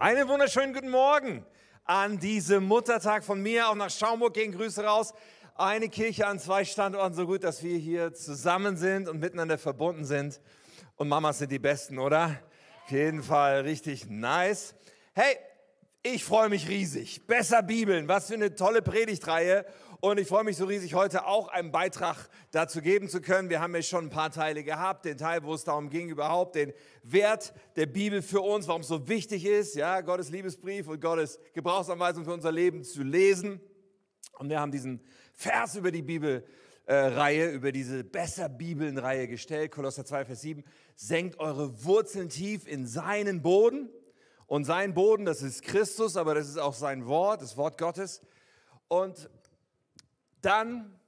Einen wunderschönen guten Morgen an diesem Muttertag von mir. Auch nach Schaumburg gehen Grüße raus. Eine Kirche an zwei Standorten, so gut, dass wir hier zusammen sind und miteinander verbunden sind. Und Mamas sind die Besten, oder? Auf jeden Fall richtig nice. Hey, ich freue mich riesig. Besser Bibeln, was für eine tolle Predigtreihe. Und ich freue mich so riesig, heute auch einen Beitrag dazu geben zu können. Wir haben ja schon ein paar Teile gehabt. Den Teil, wo es darum ging, überhaupt den Wert der Bibel für uns, warum es so wichtig ist, ja, Gottes Liebesbrief und Gottes Gebrauchsanweisung für unser Leben zu lesen. Und wir haben diesen Vers über die Bibel äh, über diese Besser Bibeln-Reihe gestellt. Kolosser 2, Vers 7. Senkt eure Wurzeln tief in seinen Boden. Und sein Boden, das ist Christus, aber das ist auch sein Wort, das Wort Gottes. Und dann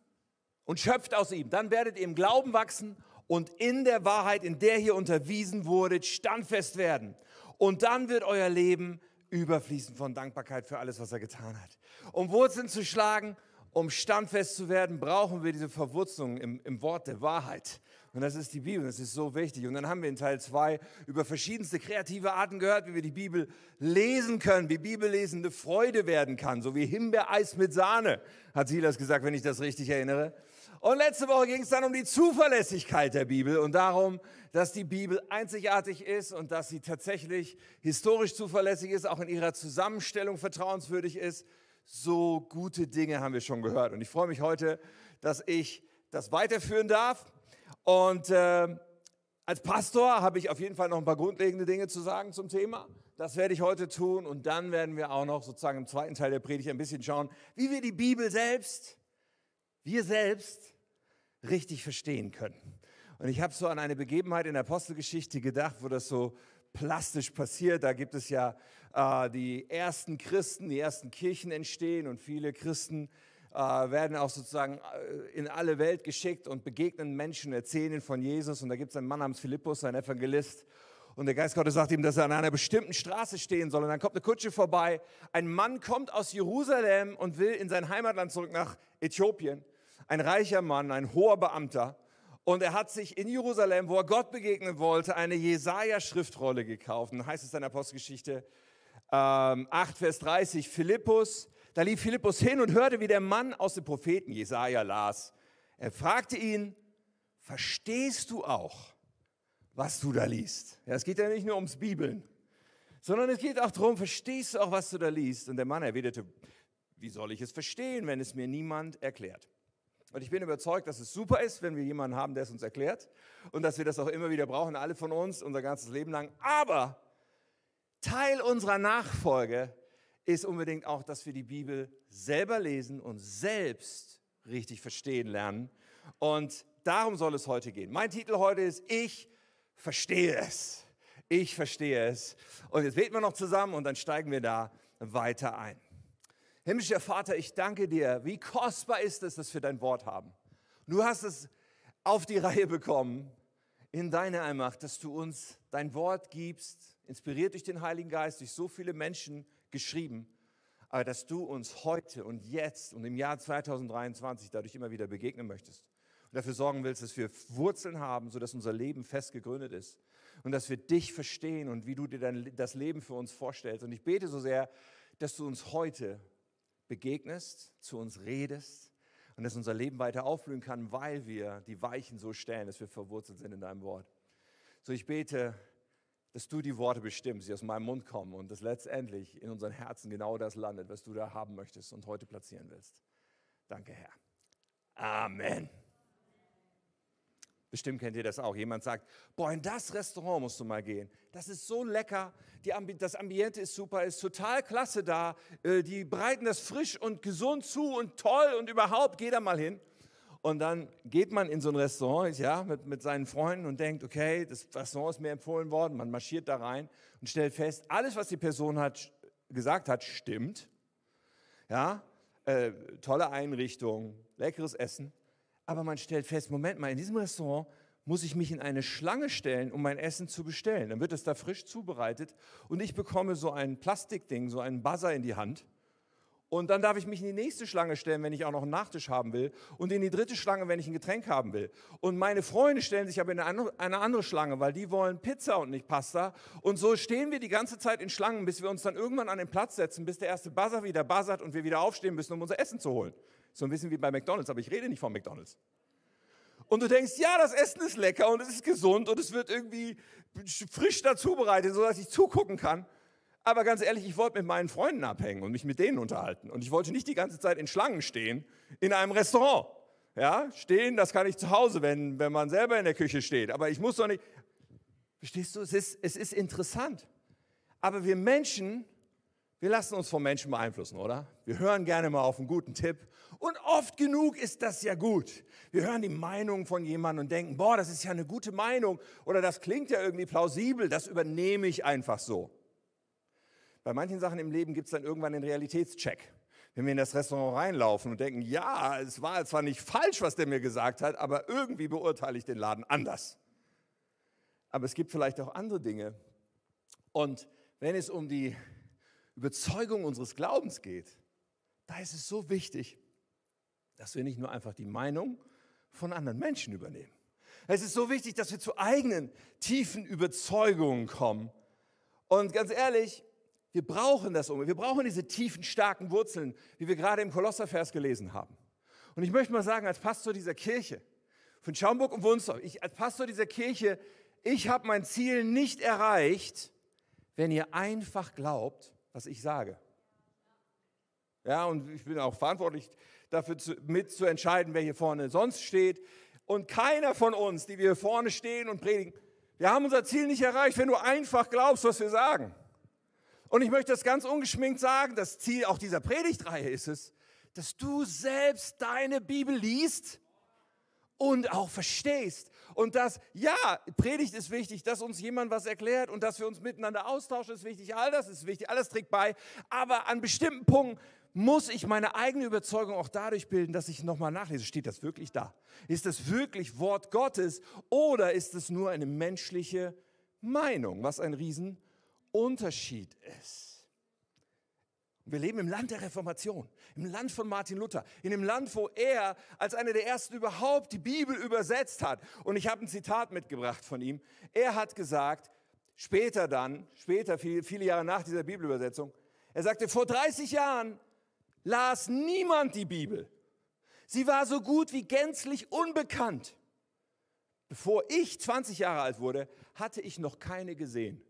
und schöpft aus ihm. Dann werdet ihr im Glauben wachsen und in der Wahrheit, in der ihr unterwiesen wurdet, standfest werden. Und dann wird euer Leben überfließen von Dankbarkeit für alles, was er getan hat. Um Wurzeln zu schlagen, um standfest zu werden, brauchen wir diese Verwurzelung im, im Wort der Wahrheit. Und das ist die Bibel, das ist so wichtig. Und dann haben wir in Teil 2 über verschiedenste kreative Arten gehört, wie wir die Bibel lesen können, wie Bibellesen eine Freude werden kann, so wie Himbeereis mit Sahne, hat Silas gesagt, wenn ich das richtig erinnere. Und letzte Woche ging es dann um die Zuverlässigkeit der Bibel und darum, dass die Bibel einzigartig ist und dass sie tatsächlich historisch zuverlässig ist, auch in ihrer Zusammenstellung vertrauenswürdig ist. So gute Dinge haben wir schon gehört. Und ich freue mich heute, dass ich das weiterführen darf und äh, als Pastor habe ich auf jeden Fall noch ein paar grundlegende Dinge zu sagen zum Thema. Das werde ich heute tun und dann werden wir auch noch sozusagen im zweiten Teil der Predigt ein bisschen schauen, wie wir die Bibel selbst, wir selbst, richtig verstehen können. Und ich habe so an eine Begebenheit in der Apostelgeschichte gedacht, wo das so plastisch passiert. Da gibt es ja äh, die ersten Christen, die ersten Kirchen entstehen und viele Christen werden auch sozusagen äh, in alle Welt geschickt und begegnen Menschen, erzählen von Jesus. Und da gibt es einen Mann namens Philippus, ein Evangelist. Und der Geist Gottes sagt ihm, dass er an einer bestimmten Straße stehen soll. Und dann kommt eine Kutsche vorbei. Ein Mann kommt aus Jerusalem und will in sein Heimatland zurück nach Äthiopien. Ein reicher Mann, ein hoher Beamter. Und er hat sich in Jerusalem, wo er Gott begegnen wollte, eine Jesaja-Schriftrolle gekauft. Und heißt es in der Apostelgeschichte ähm, 8, Vers 30, Philippus da lief Philippus hin und hörte, wie der Mann aus dem Propheten Jesaja las. Er fragte ihn, verstehst du auch, was du da liest? Ja, es geht ja nicht nur ums Bibeln, sondern es geht auch darum, verstehst du auch, was du da liest? Und der Mann erwiderte, wie soll ich es verstehen, wenn es mir niemand erklärt? Und ich bin überzeugt, dass es super ist, wenn wir jemanden haben, der es uns erklärt und dass wir das auch immer wieder brauchen, alle von uns, unser ganzes Leben lang. Aber Teil unserer Nachfolge ist unbedingt auch, dass wir die Bibel selber lesen und selbst richtig verstehen lernen. Und darum soll es heute gehen. Mein Titel heute ist Ich verstehe es. Ich verstehe es. Und jetzt beten wir noch zusammen und dann steigen wir da weiter ein. Himmlischer Vater, ich danke dir. Wie kostbar ist es, dass wir dein Wort haben. Du hast es auf die Reihe bekommen in deine Allmacht, dass du uns dein Wort gibst, inspiriert durch den Heiligen Geist, durch so viele Menschen geschrieben, aber dass du uns heute und jetzt und im Jahr 2023 dadurch immer wieder begegnen möchtest und dafür sorgen willst, dass wir Wurzeln haben, sodass unser Leben fest gegründet ist und dass wir dich verstehen und wie du dir dein, das Leben für uns vorstellst. Und ich bete so sehr, dass du uns heute begegnest, zu uns redest und dass unser Leben weiter aufblühen kann, weil wir die Weichen so stellen, dass wir verwurzelt sind in deinem Wort. So, ich bete, dass du die Worte bestimmst, die aus meinem Mund kommen und dass letztendlich in unseren Herzen genau das landet, was du da haben möchtest und heute platzieren willst. Danke, Herr. Amen. Bestimmt kennt ihr das auch. Jemand sagt, boah, in das Restaurant musst du mal gehen. Das ist so lecker. Die, das Ambiente ist super, ist total klasse da. Äh, die bereiten das frisch und gesund zu und toll und überhaupt, geh da mal hin. Und dann geht man in so ein Restaurant ja, mit, mit seinen Freunden und denkt, okay, das Restaurant ist mir empfohlen worden. Man marschiert da rein und stellt fest, alles, was die Person hat, gesagt hat, stimmt. Ja, äh, tolle Einrichtung, leckeres Essen. Aber man stellt fest, Moment mal, in diesem Restaurant muss ich mich in eine Schlange stellen, um mein Essen zu bestellen. Dann wird es da frisch zubereitet und ich bekomme so ein Plastikding, so einen Buzzer in die Hand Und dann darf ich mich in die nächste Schlange stellen, wenn ich auch noch einen Nachtisch haben will. Und in die dritte Schlange, wenn ich ein Getränk haben will. Und meine Freunde stellen sich aber in eine andere Schlange, weil die wollen Pizza und nicht Pasta. Und so stehen wir die ganze Zeit in Schlangen, bis wir uns dann irgendwann an den Platz setzen, bis der erste Buzzer wieder buzzert und wir wieder aufstehen müssen, um unser Essen zu holen. So ein bisschen wie bei McDonalds, aber ich rede nicht von McDonalds. Und du denkst, ja, das Essen ist lecker und es ist gesund und es wird irgendwie frisch dazu bereitet, sodass ich zugucken kann. Aber ganz ehrlich, ich wollte mit meinen Freunden abhängen und mich mit denen unterhalten. Und ich wollte nicht die ganze Zeit in Schlangen stehen in einem Restaurant. Ja, stehen, das kann ich zu Hause, wenn, wenn man selber in der Küche steht. Aber ich muss doch nicht. Verstehst du, es ist, es ist interessant. Aber wir Menschen, wir lassen uns vom Menschen beeinflussen, oder? Wir hören gerne mal auf einen guten Tipp. Und oft genug ist das ja gut. Wir hören die Meinung von jemandem und denken, boah, das ist ja eine gute Meinung. Oder das klingt ja irgendwie plausibel, das übernehme ich einfach so. Bei manchen Sachen im Leben gibt es dann irgendwann den Realitätscheck. Wenn wir in das Restaurant reinlaufen und denken, ja, es war zwar nicht falsch, was der mir gesagt hat, aber irgendwie beurteile ich den Laden anders. Aber es gibt vielleicht auch andere Dinge. Und wenn es um die Überzeugung unseres Glaubens geht, da ist es so wichtig, dass wir nicht nur einfach die Meinung von anderen Menschen übernehmen. Es ist so wichtig, dass wir zu eigenen tiefen Überzeugungen kommen. Und ganz ehrlich, wir brauchen das um. Wir brauchen diese tiefen, starken Wurzeln, wie wir gerade im Kolosservers gelesen haben. Und ich möchte mal sagen, als Pastor dieser Kirche, von Schaumburg und Wunsdorf, ich als Pastor dieser Kirche, ich habe mein Ziel nicht erreicht, wenn ihr einfach glaubt, was ich sage. Ja, und ich bin auch verantwortlich dafür zu, mit zu entscheiden, wer hier vorne sonst steht. Und keiner von uns, die wir hier vorne stehen und predigen, wir haben unser Ziel nicht erreicht, wenn du einfach glaubst, was wir sagen. Und ich möchte das ganz ungeschminkt sagen, das Ziel auch dieser Predigtreihe ist es, dass du selbst deine Bibel liest und auch verstehst. Und dass, ja, Predigt ist wichtig, dass uns jemand was erklärt und dass wir uns miteinander austauschen ist wichtig, all das ist wichtig, alles trägt bei. Aber an bestimmten Punkten muss ich meine eigene Überzeugung auch dadurch bilden, dass ich nochmal nachlese. Steht das wirklich da? Ist das wirklich Wort Gottes oder ist es nur eine menschliche Meinung? Was ein Riesen Unterschied ist. Wir leben im Land der Reformation, im Land von Martin Luther, in dem Land, wo er als einer der ersten überhaupt die Bibel übersetzt hat. Und ich habe ein Zitat mitgebracht von ihm. Er hat gesagt, später dann, später, viele, viele Jahre nach dieser Bibelübersetzung, er sagte, vor 30 Jahren las niemand die Bibel. Sie war so gut wie gänzlich unbekannt. Bevor ich 20 Jahre alt wurde, hatte ich noch keine gesehen.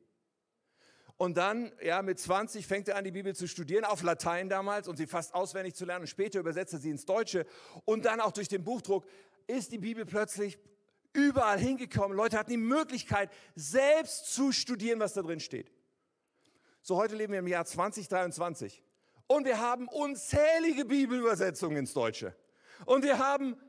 Und dann, ja, mit 20 fängt er an, die Bibel zu studieren, auf Latein damals und sie fast auswendig zu lernen. Und später übersetzt er sie ins Deutsche. Und dann auch durch den Buchdruck ist die Bibel plötzlich überall hingekommen. Leute hatten die Möglichkeit, selbst zu studieren, was da drin steht. So, heute leben wir im Jahr 2023. Und wir haben unzählige Bibelübersetzungen ins Deutsche. Und wir haben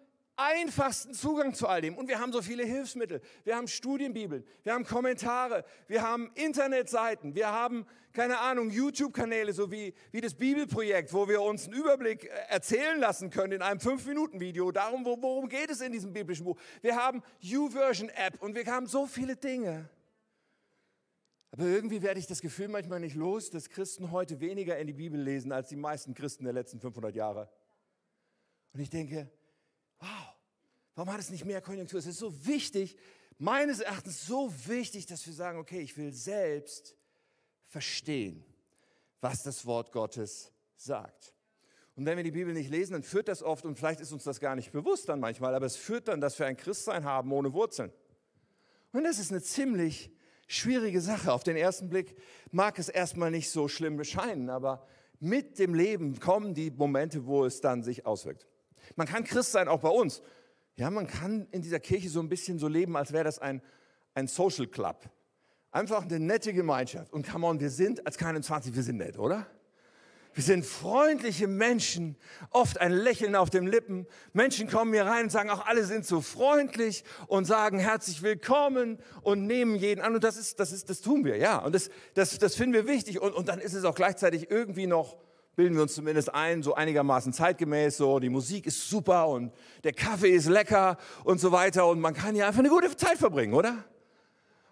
einfachsten Zugang zu all dem. Und wir haben so viele Hilfsmittel. Wir haben Studienbibeln, wir haben Kommentare, wir haben Internetseiten, wir haben, keine Ahnung, YouTube-Kanäle, so wie, wie das Bibelprojekt, wo wir uns einen Überblick äh, erzählen lassen können in einem 5-Minuten-Video, darum, worum geht es in diesem biblischen Buch. Wir haben YouVersion-App und wir haben so viele Dinge. Aber irgendwie werde ich das Gefühl manchmal nicht los, dass Christen heute weniger in die Bibel lesen als die meisten Christen der letzten 500 Jahre. Und ich denke, wow, warum hat es nicht mehr Konjunktur? Es ist so wichtig, meines Erachtens so wichtig, dass wir sagen, okay, ich will selbst verstehen, was das Wort Gottes sagt. Und wenn wir die Bibel nicht lesen, dann führt das oft, und vielleicht ist uns das gar nicht bewusst dann manchmal, aber es führt dann, dass wir ein Christsein haben ohne Wurzeln. Und das ist eine ziemlich schwierige Sache. Auf den ersten Blick mag es erstmal nicht so schlimm bescheinen, aber mit dem Leben kommen die Momente, wo es dann sich auswirkt. Man kann Christ sein, auch bei uns. Ja, man kann in dieser Kirche so ein bisschen so leben, als wäre das ein, ein Social Club. Einfach eine nette Gemeinschaft. Und come on, wir sind als keine 20, wir sind nett, oder? Wir sind freundliche Menschen, oft ein Lächeln auf den Lippen. Menschen kommen hier rein und sagen, auch alle sind so freundlich und sagen herzlich willkommen und nehmen jeden an. Und das ist, das ist, das tun wir, ja. Und das, das, das finden wir wichtig. Und, und dann ist es auch gleichzeitig irgendwie noch bilden wir uns zumindest ein, so einigermaßen zeitgemäß, so die Musik ist super und der Kaffee ist lecker und so weiter und man kann ja einfach eine gute Zeit verbringen, oder?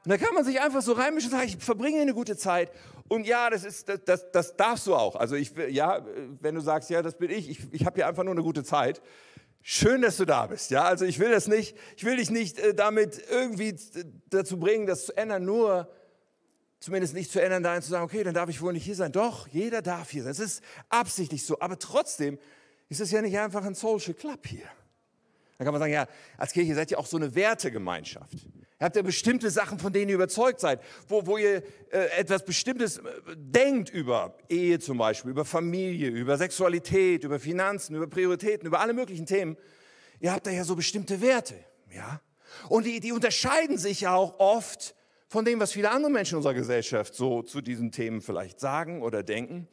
Und da kann man sich einfach so reinmischen und sagen, ich verbringe eine gute Zeit. Und ja, das, ist, das, das, das darfst du auch. Also ich, ja, wenn du sagst, ja, das bin ich, ich, ich habe hier einfach nur eine gute Zeit. Schön, dass du da bist. Ja, also ich will das nicht, ich will dich nicht äh, damit irgendwie dazu bringen, das zu ändern, nur zumindest nicht zu ändern, dahin zu sagen, okay, dann darf ich wohl nicht hier sein. Doch, jeder darf hier sein. Es ist absichtlich so. Aber trotzdem ist es ja nicht einfach ein Social Club hier. Dann kann man sagen, ja, als Kirche seid ihr auch so eine Wertegemeinschaft. Ihr habt ja bestimmte Sachen, von denen ihr überzeugt seid, wo, wo ihr äh, etwas Bestimmtes äh, denkt über Ehe zum Beispiel, über Familie, über Sexualität, über Finanzen, über Prioritäten, über alle möglichen Themen. Ihr habt da ja so bestimmte Werte, ja. Und die, die unterscheiden sich ja auch oft von dem, was viele andere Menschen in unserer Gesellschaft so zu diesen Themen vielleicht sagen oder denken.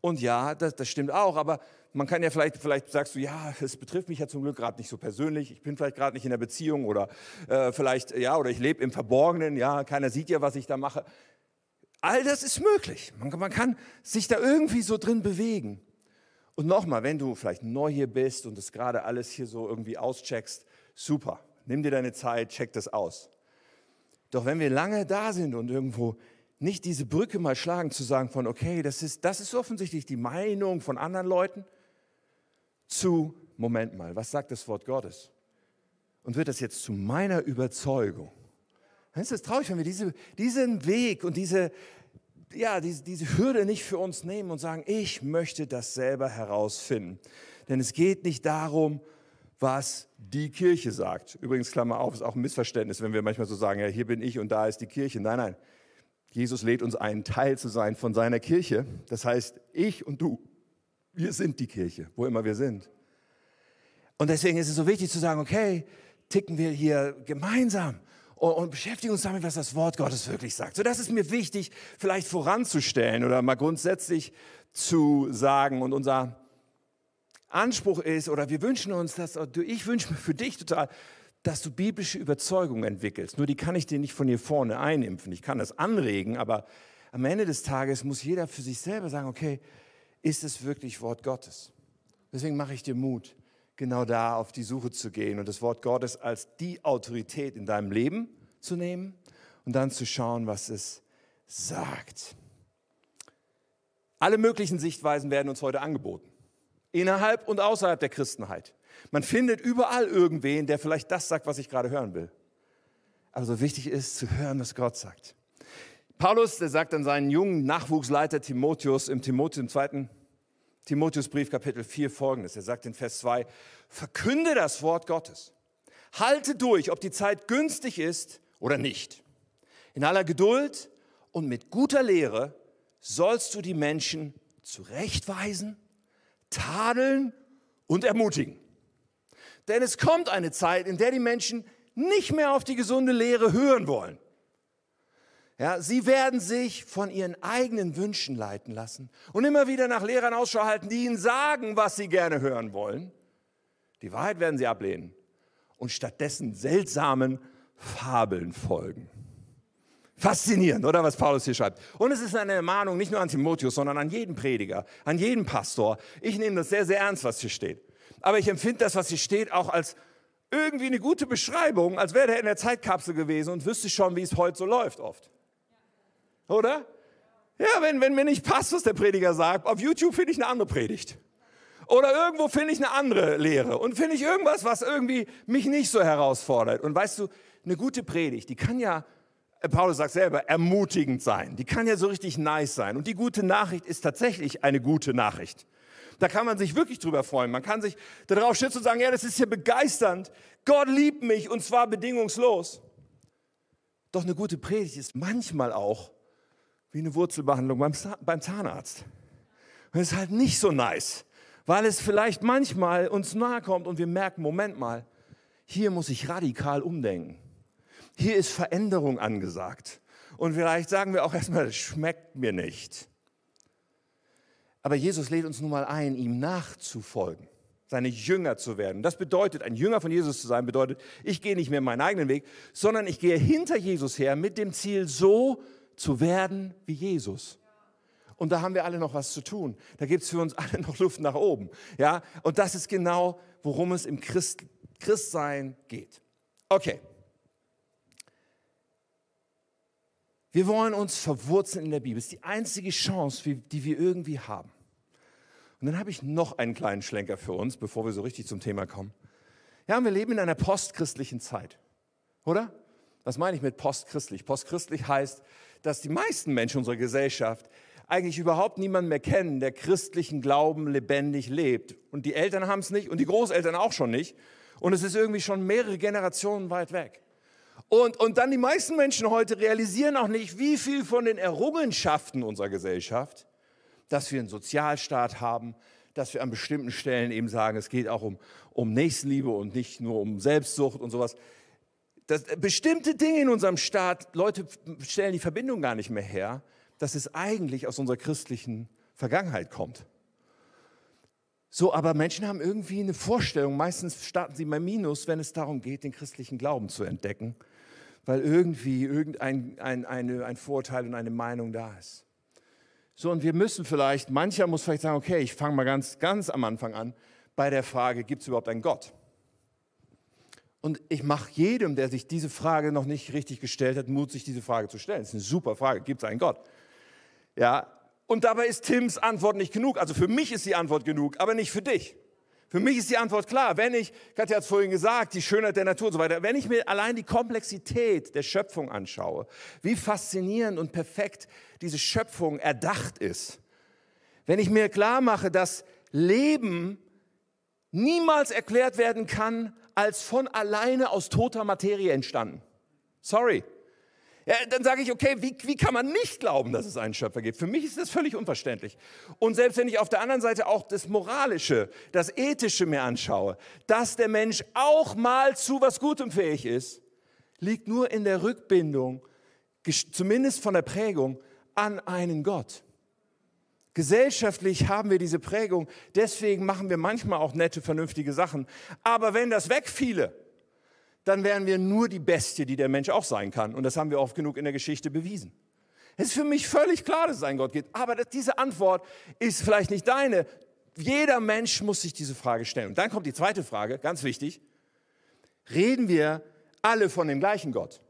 Und ja, das, das stimmt auch, aber man kann ja vielleicht, vielleicht sagst du, ja, es betrifft mich ja zum Glück gerade nicht so persönlich, ich bin vielleicht gerade nicht in der Beziehung oder äh, vielleicht, ja, oder ich lebe im Verborgenen, ja, keiner sieht ja, was ich da mache. All das ist möglich. Man, man kann sich da irgendwie so drin bewegen. Und nochmal, wenn du vielleicht neu hier bist und das gerade alles hier so irgendwie auscheckst, super, nimm dir deine Zeit, check das aus. Doch wenn wir lange da sind und irgendwo nicht diese Brücke mal schlagen, zu sagen von, okay, das ist, das ist offensichtlich die Meinung von anderen Leuten, zu, Moment mal, was sagt das Wort Gottes? Und wird das jetzt zu meiner Überzeugung? Dann ist es traurig, wenn wir diese, diesen Weg und diese, ja, diese, diese Hürde nicht für uns nehmen und sagen, ich möchte das selber herausfinden. Denn es geht nicht darum, was die Kirche sagt. Übrigens, Klammer auf, ist auch ein Missverständnis, wenn wir manchmal so sagen, ja, hier bin ich und da ist die Kirche. Nein, nein. Jesus lädt uns ein, Teil zu sein von seiner Kirche. Das heißt, ich und du wir sind die Kirche, wo immer wir sind. Und deswegen ist es so wichtig zu sagen, okay, ticken wir hier gemeinsam und, und beschäftigen uns damit, was das Wort Gottes wirklich sagt. So, das ist mir wichtig, vielleicht voranzustellen oder mal grundsätzlich zu sagen. Und unser Anspruch ist, oder wir wünschen uns, dass, ich wünsche mir für dich total, dass du biblische Überzeugungen entwickelst. Nur die kann ich dir nicht von hier vorne einimpfen. Ich kann das anregen, aber am Ende des Tages muss jeder für sich selber sagen, okay, ist es wirklich Wort Gottes? Deswegen mache ich dir Mut, genau da auf die Suche zu gehen und das Wort Gottes als die Autorität in deinem Leben zu nehmen und dann zu schauen, was es sagt. Alle möglichen Sichtweisen werden uns heute angeboten, innerhalb und außerhalb der Christenheit. Man findet überall irgendwen, der vielleicht das sagt, was ich gerade hören will. Aber so wichtig ist zu hören, was Gott sagt. Paulus, der sagt an seinen jungen Nachwuchsleiter Timotheus im, Timotheus, im zweiten Timotheusbrief Kapitel 4 folgendes. Er sagt in Vers 2, verkünde das Wort Gottes. Halte durch, ob die Zeit günstig ist oder nicht. In aller Geduld und mit guter Lehre sollst du die Menschen zurechtweisen, tadeln und ermutigen. Denn es kommt eine Zeit, in der die Menschen nicht mehr auf die gesunde Lehre hören wollen ja, sie werden sich von ihren eigenen Wünschen leiten lassen und immer wieder nach Lehrern Ausschau halten, die ihnen sagen, was sie gerne hören wollen. Die Wahrheit werden sie ablehnen und stattdessen seltsamen Fabeln folgen. Faszinierend, oder was Paulus hier schreibt. Und es ist eine Ermahnung nicht nur an Timotheus, sondern an jeden Prediger, an jeden Pastor. Ich nehme das sehr, sehr ernst, was hier steht. Aber ich empfinde das, was hier steht, auch als irgendwie eine gute Beschreibung, als wäre er in der Zeitkapsel gewesen und wüsste schon, wie es heute so läuft oft. Oder? Ja, wenn, wenn mir nicht passt, was der Prediger sagt, auf YouTube finde ich eine andere Predigt. Oder irgendwo finde ich eine andere Lehre. Und finde ich irgendwas, was irgendwie mich nicht so herausfordert. Und weißt du, eine gute Predigt, die kann ja, Paulus sagt selber, ermutigend sein. Die kann ja so richtig nice sein. Und die gute Nachricht ist tatsächlich eine gute Nachricht. Da kann man sich wirklich drüber freuen. Man kann sich darauf stützen und sagen, ja, das ist ja begeisternd. Gott liebt mich und zwar bedingungslos. Doch eine gute Predigt ist manchmal auch wie eine Wurzelbehandlung beim, beim Zahnarzt. Und es ist halt nicht so nice, weil es vielleicht manchmal uns nahe kommt und wir merken, Moment mal, hier muss ich radikal umdenken. Hier ist Veränderung angesagt. Und vielleicht sagen wir auch erstmal, das schmeckt mir nicht. Aber Jesus lädt uns nun mal ein, ihm nachzufolgen, seine Jünger zu werden. Das bedeutet, ein Jünger von Jesus zu sein, bedeutet, ich gehe nicht mehr meinen eigenen Weg, sondern ich gehe hinter Jesus her mit dem Ziel, so zu werden wie Jesus. Und da haben wir alle noch was zu tun. Da gibt es für uns alle noch Luft nach oben. Ja? Und das ist genau, worum es im Christ, Christsein geht. Okay. Wir wollen uns verwurzeln in der Bibel. Das ist die einzige Chance, die wir irgendwie haben. Und dann habe ich noch einen kleinen Schlenker für uns, bevor wir so richtig zum Thema kommen. Ja, wir leben in einer postchristlichen Zeit, oder? Was meine ich mit postchristlich? Postchristlich heißt, dass die meisten Menschen unserer Gesellschaft eigentlich überhaupt niemanden mehr kennen, der christlichen Glauben lebendig lebt. Und die Eltern haben es nicht und die Großeltern auch schon nicht. Und es ist irgendwie schon mehrere Generationen weit weg. Und, und dann die meisten Menschen heute realisieren auch nicht, wie viel von den Errungenschaften unserer Gesellschaft, dass wir einen Sozialstaat haben, dass wir an bestimmten Stellen eben sagen, es geht auch um, um Nächstenliebe und nicht nur um Selbstsucht und sowas. Dass bestimmte Dinge in unserem Staat, Leute stellen die Verbindung gar nicht mehr her, dass es eigentlich aus unserer christlichen Vergangenheit kommt. So, aber Menschen haben irgendwie eine Vorstellung, meistens starten sie bei Minus, wenn es darum geht, den christlichen Glauben zu entdecken, weil irgendwie irgendein ein, eine, ein Vorteil und eine Meinung da ist. So, und wir müssen vielleicht, mancher muss vielleicht sagen, okay, ich fange mal ganz, ganz am Anfang an, bei der Frage, gibt es überhaupt einen Gott? Und ich mache jedem, der sich diese Frage noch nicht richtig gestellt hat, Mut, sich diese Frage zu stellen. Das ist eine super Frage, gibt es einen Gott? Ja, und dabei ist Tims Antwort nicht genug. Also für mich ist die Antwort genug, aber nicht für dich. Für mich ist die Antwort klar. Wenn ich, Katja hat es vorhin gesagt, die Schönheit der Natur und so weiter, wenn ich mir allein die Komplexität der Schöpfung anschaue, wie faszinierend und perfekt diese Schöpfung erdacht ist, wenn ich mir klar mache, dass Leben niemals erklärt werden kann als von alleine aus toter Materie entstanden. Sorry, ja, dann sage ich, okay, wie, wie kann man nicht glauben, dass es einen Schöpfer gibt? Für mich ist das völlig unverständlich. Und selbst wenn ich auf der anderen Seite auch das Moralische, das Ethische mir anschaue, dass der Mensch auch mal zu was Gutem fähig ist, liegt nur in der Rückbindung, zumindest von der Prägung, an einen Gott. Gesellschaftlich haben wir diese Prägung, deswegen machen wir manchmal auch nette, vernünftige Sachen. Aber wenn das wegfiele, dann wären wir nur die Bestie, die der Mensch auch sein kann. Und das haben wir oft genug in der Geschichte bewiesen. Es ist für mich völlig klar, dass es einen Gott gibt. Aber diese Antwort ist vielleicht nicht deine. Jeder Mensch muss sich diese Frage stellen. Und dann kommt die zweite Frage, ganz wichtig. Reden wir alle von dem gleichen Gott?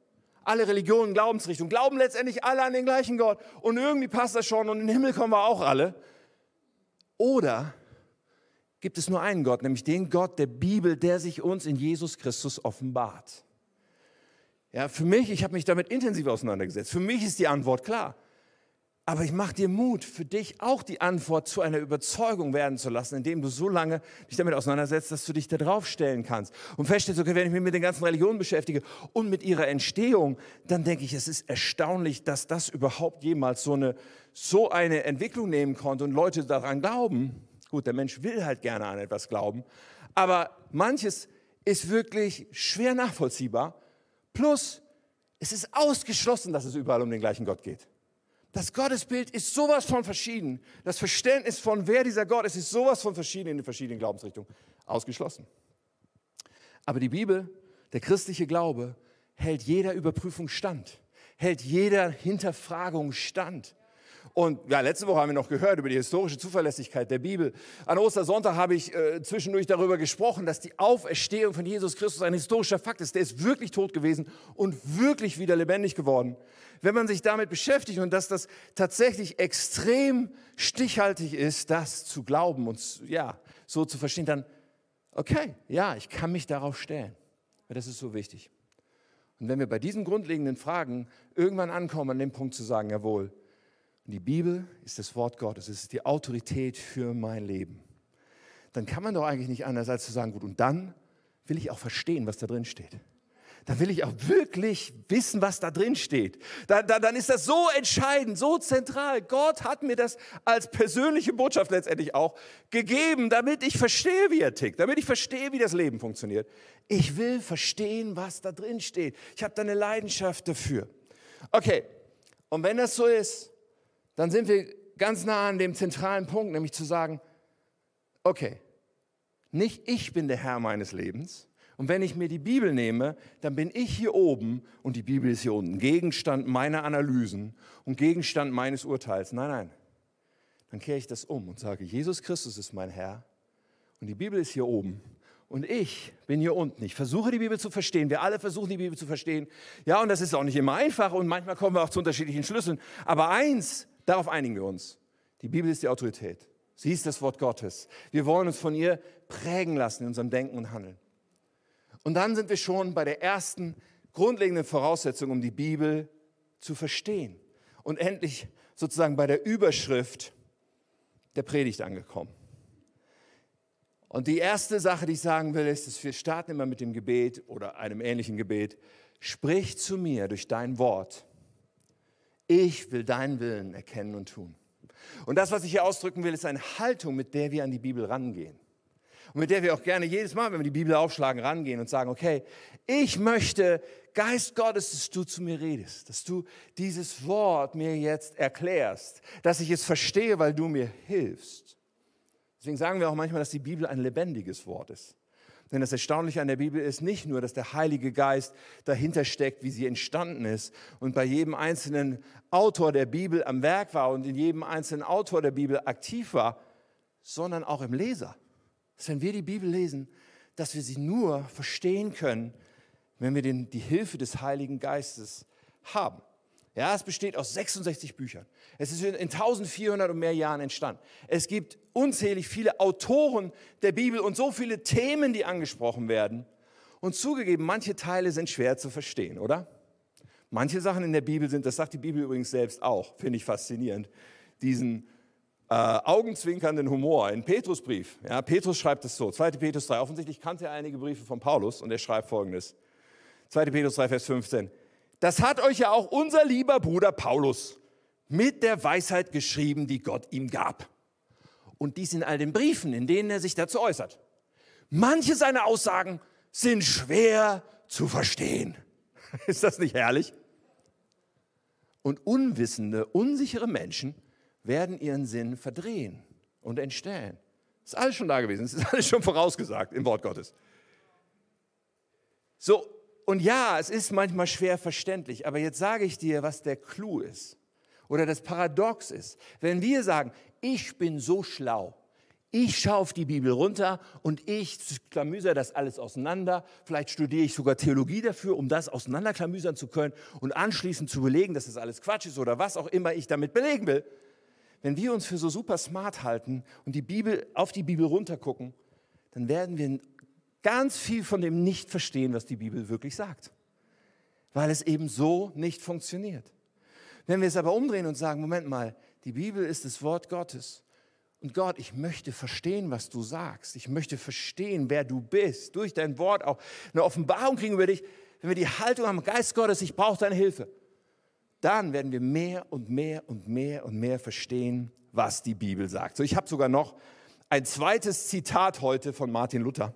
Alle Religionen, Glaubensrichtungen glauben letztendlich alle an den gleichen Gott. Und irgendwie passt das schon und in den Himmel kommen wir auch alle. Oder gibt es nur einen Gott, nämlich den Gott der Bibel, der sich uns in Jesus Christus offenbart. Ja, für mich, ich habe mich damit intensiv auseinandergesetzt. Für mich ist die Antwort klar. Aber ich mache dir Mut, für dich auch die Antwort zu einer Überzeugung werden zu lassen, indem du so lange dich damit auseinandersetzt, dass du dich da drauf stellen kannst und feststellst, okay, wenn ich mich mit den ganzen Religionen beschäftige und mit ihrer Entstehung, dann denke ich, es ist erstaunlich, dass das überhaupt jemals so eine, so eine Entwicklung nehmen konnte und Leute daran glauben. Gut, der Mensch will halt gerne an etwas glauben, aber manches ist wirklich schwer nachvollziehbar. Plus, es ist ausgeschlossen, dass es überall um den gleichen Gott geht. Das Gottesbild ist sowas von verschieden. Das Verständnis von wer dieser Gott ist, ist sowas von verschieden in den verschiedenen Glaubensrichtungen. Ausgeschlossen. Aber die Bibel, der christliche Glaube, hält jeder Überprüfung stand, hält jeder Hinterfragung stand. Und ja, letzte Woche haben wir noch gehört über die historische Zuverlässigkeit der Bibel. An Ostersonntag habe ich äh, zwischendurch darüber gesprochen, dass die Auferstehung von Jesus Christus ein historischer Fakt ist. Der ist wirklich tot gewesen und wirklich wieder lebendig geworden. Wenn man sich damit beschäftigt und dass das tatsächlich extrem stichhaltig ist, das zu glauben und ja, so zu verstehen, dann, okay, ja, ich kann mich darauf stellen. Weil das ist so wichtig. Und wenn wir bei diesen grundlegenden Fragen irgendwann ankommen, an dem Punkt zu sagen, jawohl, und die Bibel ist das Wort Gottes, es ist die Autorität für mein Leben. Dann kann man doch eigentlich nicht anders als zu sagen, gut, und dann will ich auch verstehen, was da drin steht. Dann will ich auch wirklich wissen, was da drin steht. Da, da, dann ist das so entscheidend, so zentral. Gott hat mir das als persönliche Botschaft letztendlich auch gegeben, damit ich verstehe, wie er tickt, damit ich verstehe, wie das Leben funktioniert. Ich will verstehen, was da drin steht. Ich habe da eine Leidenschaft dafür. Okay, und wenn das so ist, dann sind wir ganz nah an dem zentralen Punkt, nämlich zu sagen, okay, nicht ich bin der Herr meines Lebens. Und wenn ich mir die Bibel nehme, dann bin ich hier oben und die Bibel ist hier unten, Gegenstand meiner Analysen und Gegenstand meines Urteils. Nein, nein. Dann kehre ich das um und sage, Jesus Christus ist mein Herr und die Bibel ist hier oben Und ich bin hier unten. Ich versuche die Bibel zu verstehen. Wir alle versuchen die Bibel zu verstehen. Ja, und das ist auch nicht immer einfach und manchmal kommen wir auch zu unterschiedlichen Schlüssen. Aber eins, darauf einigen wir uns. Die Bibel ist die Autorität. Sie ist das Wort Gottes. Wir wollen uns von ihr prägen lassen in unserem Denken und Handeln. Und dann sind wir schon bei der ersten grundlegenden Voraussetzung, um die Bibel zu verstehen. Und endlich sozusagen bei der Überschrift der Predigt angekommen. Und die erste Sache, die ich sagen will, ist, dass wir starten immer mit dem Gebet oder einem ähnlichen Gebet. Sprich zu mir durch dein Wort. Ich will deinen Willen erkennen und tun. Und das, was ich hier ausdrücken will, ist eine Haltung, mit der wir an die Bibel rangehen. Und mit der wir auch gerne jedes Mal, wenn wir die Bibel aufschlagen, rangehen und sagen, okay, ich möchte, Geist Gottes, dass du zu mir redest, dass du dieses Wort mir jetzt erklärst, dass ich es verstehe, weil du mir hilfst. Deswegen sagen wir auch manchmal, dass die Bibel ein lebendiges Wort ist. Denn das Erstaunliche an der Bibel ist nicht nur, dass der Heilige Geist dahinter steckt, wie sie entstanden ist und bei jedem einzelnen Autor der Bibel am Werk war und in jedem einzelnen Autor der Bibel aktiv war, sondern auch im Leser. Dass wenn wir die Bibel lesen, dass wir sie nur verstehen können, wenn wir den, die Hilfe des Heiligen Geistes haben. Ja, es besteht aus 66 Büchern. Es ist in 1400 und mehr Jahren entstanden. Es gibt unzählig viele Autoren der Bibel und so viele Themen, die angesprochen werden. Und zugegeben, manche Teile sind schwer zu verstehen, oder? Manche Sachen in der Bibel sind, das sagt die Bibel übrigens selbst auch, finde ich faszinierend, diesen äh, augenzwinkernden Humor. In Petrusbrief, ja, Petrus schreibt es so, 2. Petrus 3, offensichtlich kannte er einige Briefe von Paulus und er schreibt folgendes. 2. Petrus 3, Vers 15. Das hat euch ja auch unser lieber Bruder Paulus mit der Weisheit geschrieben, die Gott ihm gab. Und dies in all den Briefen, in denen er sich dazu äußert. Manche seiner Aussagen sind schwer zu verstehen. Ist das nicht herrlich? Und unwissende, unsichere Menschen werden ihren Sinn verdrehen und entstellen. Ist alles schon da gewesen, es ist alles schon vorausgesagt im Wort Gottes. So, und ja, es ist manchmal schwer verständlich, aber jetzt sage ich dir, was der Clou ist oder das Paradox ist. Wenn wir sagen, ich bin so schlau, ich schaue auf die Bibel runter und ich klamüser das alles auseinander. Vielleicht studiere ich sogar Theologie dafür, um das auseinanderklamüsern zu können und anschließend zu belegen, dass das alles Quatsch ist oder was auch immer ich damit belegen will. Wenn wir uns für so super smart halten und die Bibel auf die Bibel runtergucken, dann werden wir ganz viel von dem nicht verstehen, was die Bibel wirklich sagt. Weil es eben so nicht funktioniert. Wenn wir es aber umdrehen und sagen, Moment mal, die Bibel ist das Wort Gottes. Und Gott, ich möchte verstehen, was du sagst. Ich möchte verstehen, wer du bist. Durch dein Wort auch eine Offenbarung kriegen über dich. Wenn wir die Haltung haben, Geist Gottes, ich brauche deine Hilfe. Dann werden wir mehr und mehr und mehr und mehr verstehen, was die Bibel sagt. So, ich habe sogar noch ein zweites Zitat heute von Martin Luther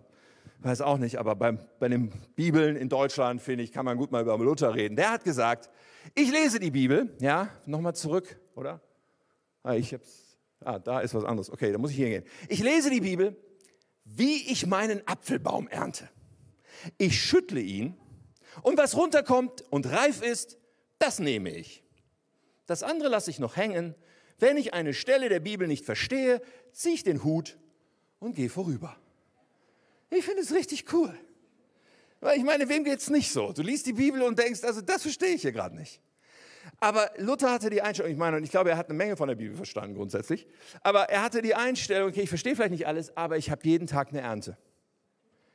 weiß auch nicht, aber bei, bei den Bibeln in Deutschland, finde ich, kann man gut mal über Luther reden. Der hat gesagt, ich lese die Bibel, ja, nochmal zurück, oder? Ah, ich hab's, ah, da ist was anderes. Okay, da muss ich hier gehen. Ich lese die Bibel, wie ich meinen Apfelbaum ernte. Ich schüttle ihn und was runterkommt und reif ist, das nehme ich. Das andere lasse ich noch hängen. Wenn ich eine Stelle der Bibel nicht verstehe, ziehe ich den Hut und gehe vorüber. Ich finde es richtig cool. Weil ich meine, wem geht es nicht so? Du liest die Bibel und denkst, also das verstehe ich hier gerade nicht. Aber Luther hatte die Einstellung, ich meine, und ich glaube, er hat eine Menge von der Bibel verstanden grundsätzlich, aber er hatte die Einstellung, okay, ich verstehe vielleicht nicht alles, aber ich habe jeden Tag eine Ernte.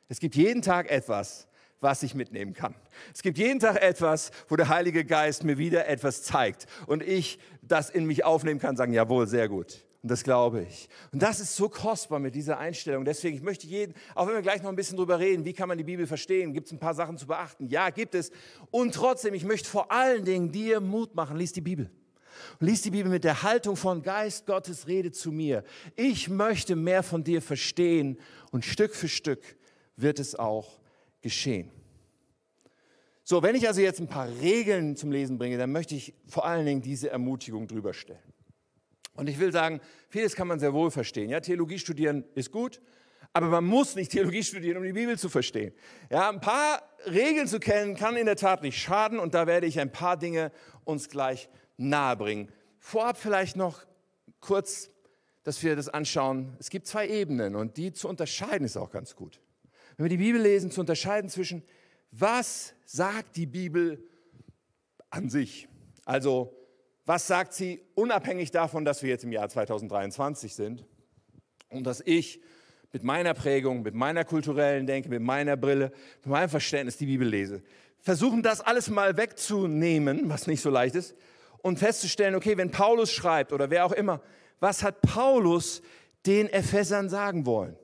Es gibt jeden Tag etwas, was ich mitnehmen kann. Es gibt jeden Tag etwas, wo der Heilige Geist mir wieder etwas zeigt und ich das in mich aufnehmen kann, sagen, jawohl, sehr gut. Und das glaube ich. Und das ist so kostbar mit dieser Einstellung. Deswegen, ich möchte jeden, auch wenn wir gleich noch ein bisschen drüber reden, wie kann man die Bibel verstehen? Gibt es ein paar Sachen zu beachten? Ja, gibt es. Und trotzdem, ich möchte vor allen Dingen dir Mut machen. Lies die Bibel. Und lies die Bibel mit der Haltung von Geist Gottes rede zu mir. Ich möchte mehr von dir verstehen. Und Stück für Stück wird es auch geschehen. So, wenn ich also jetzt ein paar Regeln zum Lesen bringe, dann möchte ich vor allen Dingen diese Ermutigung drüber stellen. Und ich will sagen, vieles kann man sehr wohl verstehen. Ja, Theologie studieren ist gut, aber man muss nicht Theologie studieren, um die Bibel zu verstehen. Ja, ein paar Regeln zu kennen kann in der Tat nicht schaden und da werde ich ein paar Dinge uns gleich nahebringen. Vorab vielleicht noch kurz, dass wir das anschauen. Es gibt zwei Ebenen und die zu unterscheiden ist auch ganz gut. wenn wir die Bibel lesen, zu unterscheiden zwischen, was sagt die Bibel an sich? Also, was sagt sie unabhängig davon, dass wir jetzt im Jahr 2023 sind und dass ich mit meiner Prägung, mit meiner kulturellen Denke, mit meiner Brille, mit meinem Verständnis die Bibel lese. Versuchen das alles mal wegzunehmen, was nicht so leicht ist, und festzustellen, okay, wenn Paulus schreibt oder wer auch immer, was hat Paulus den Ephesern sagen wollen?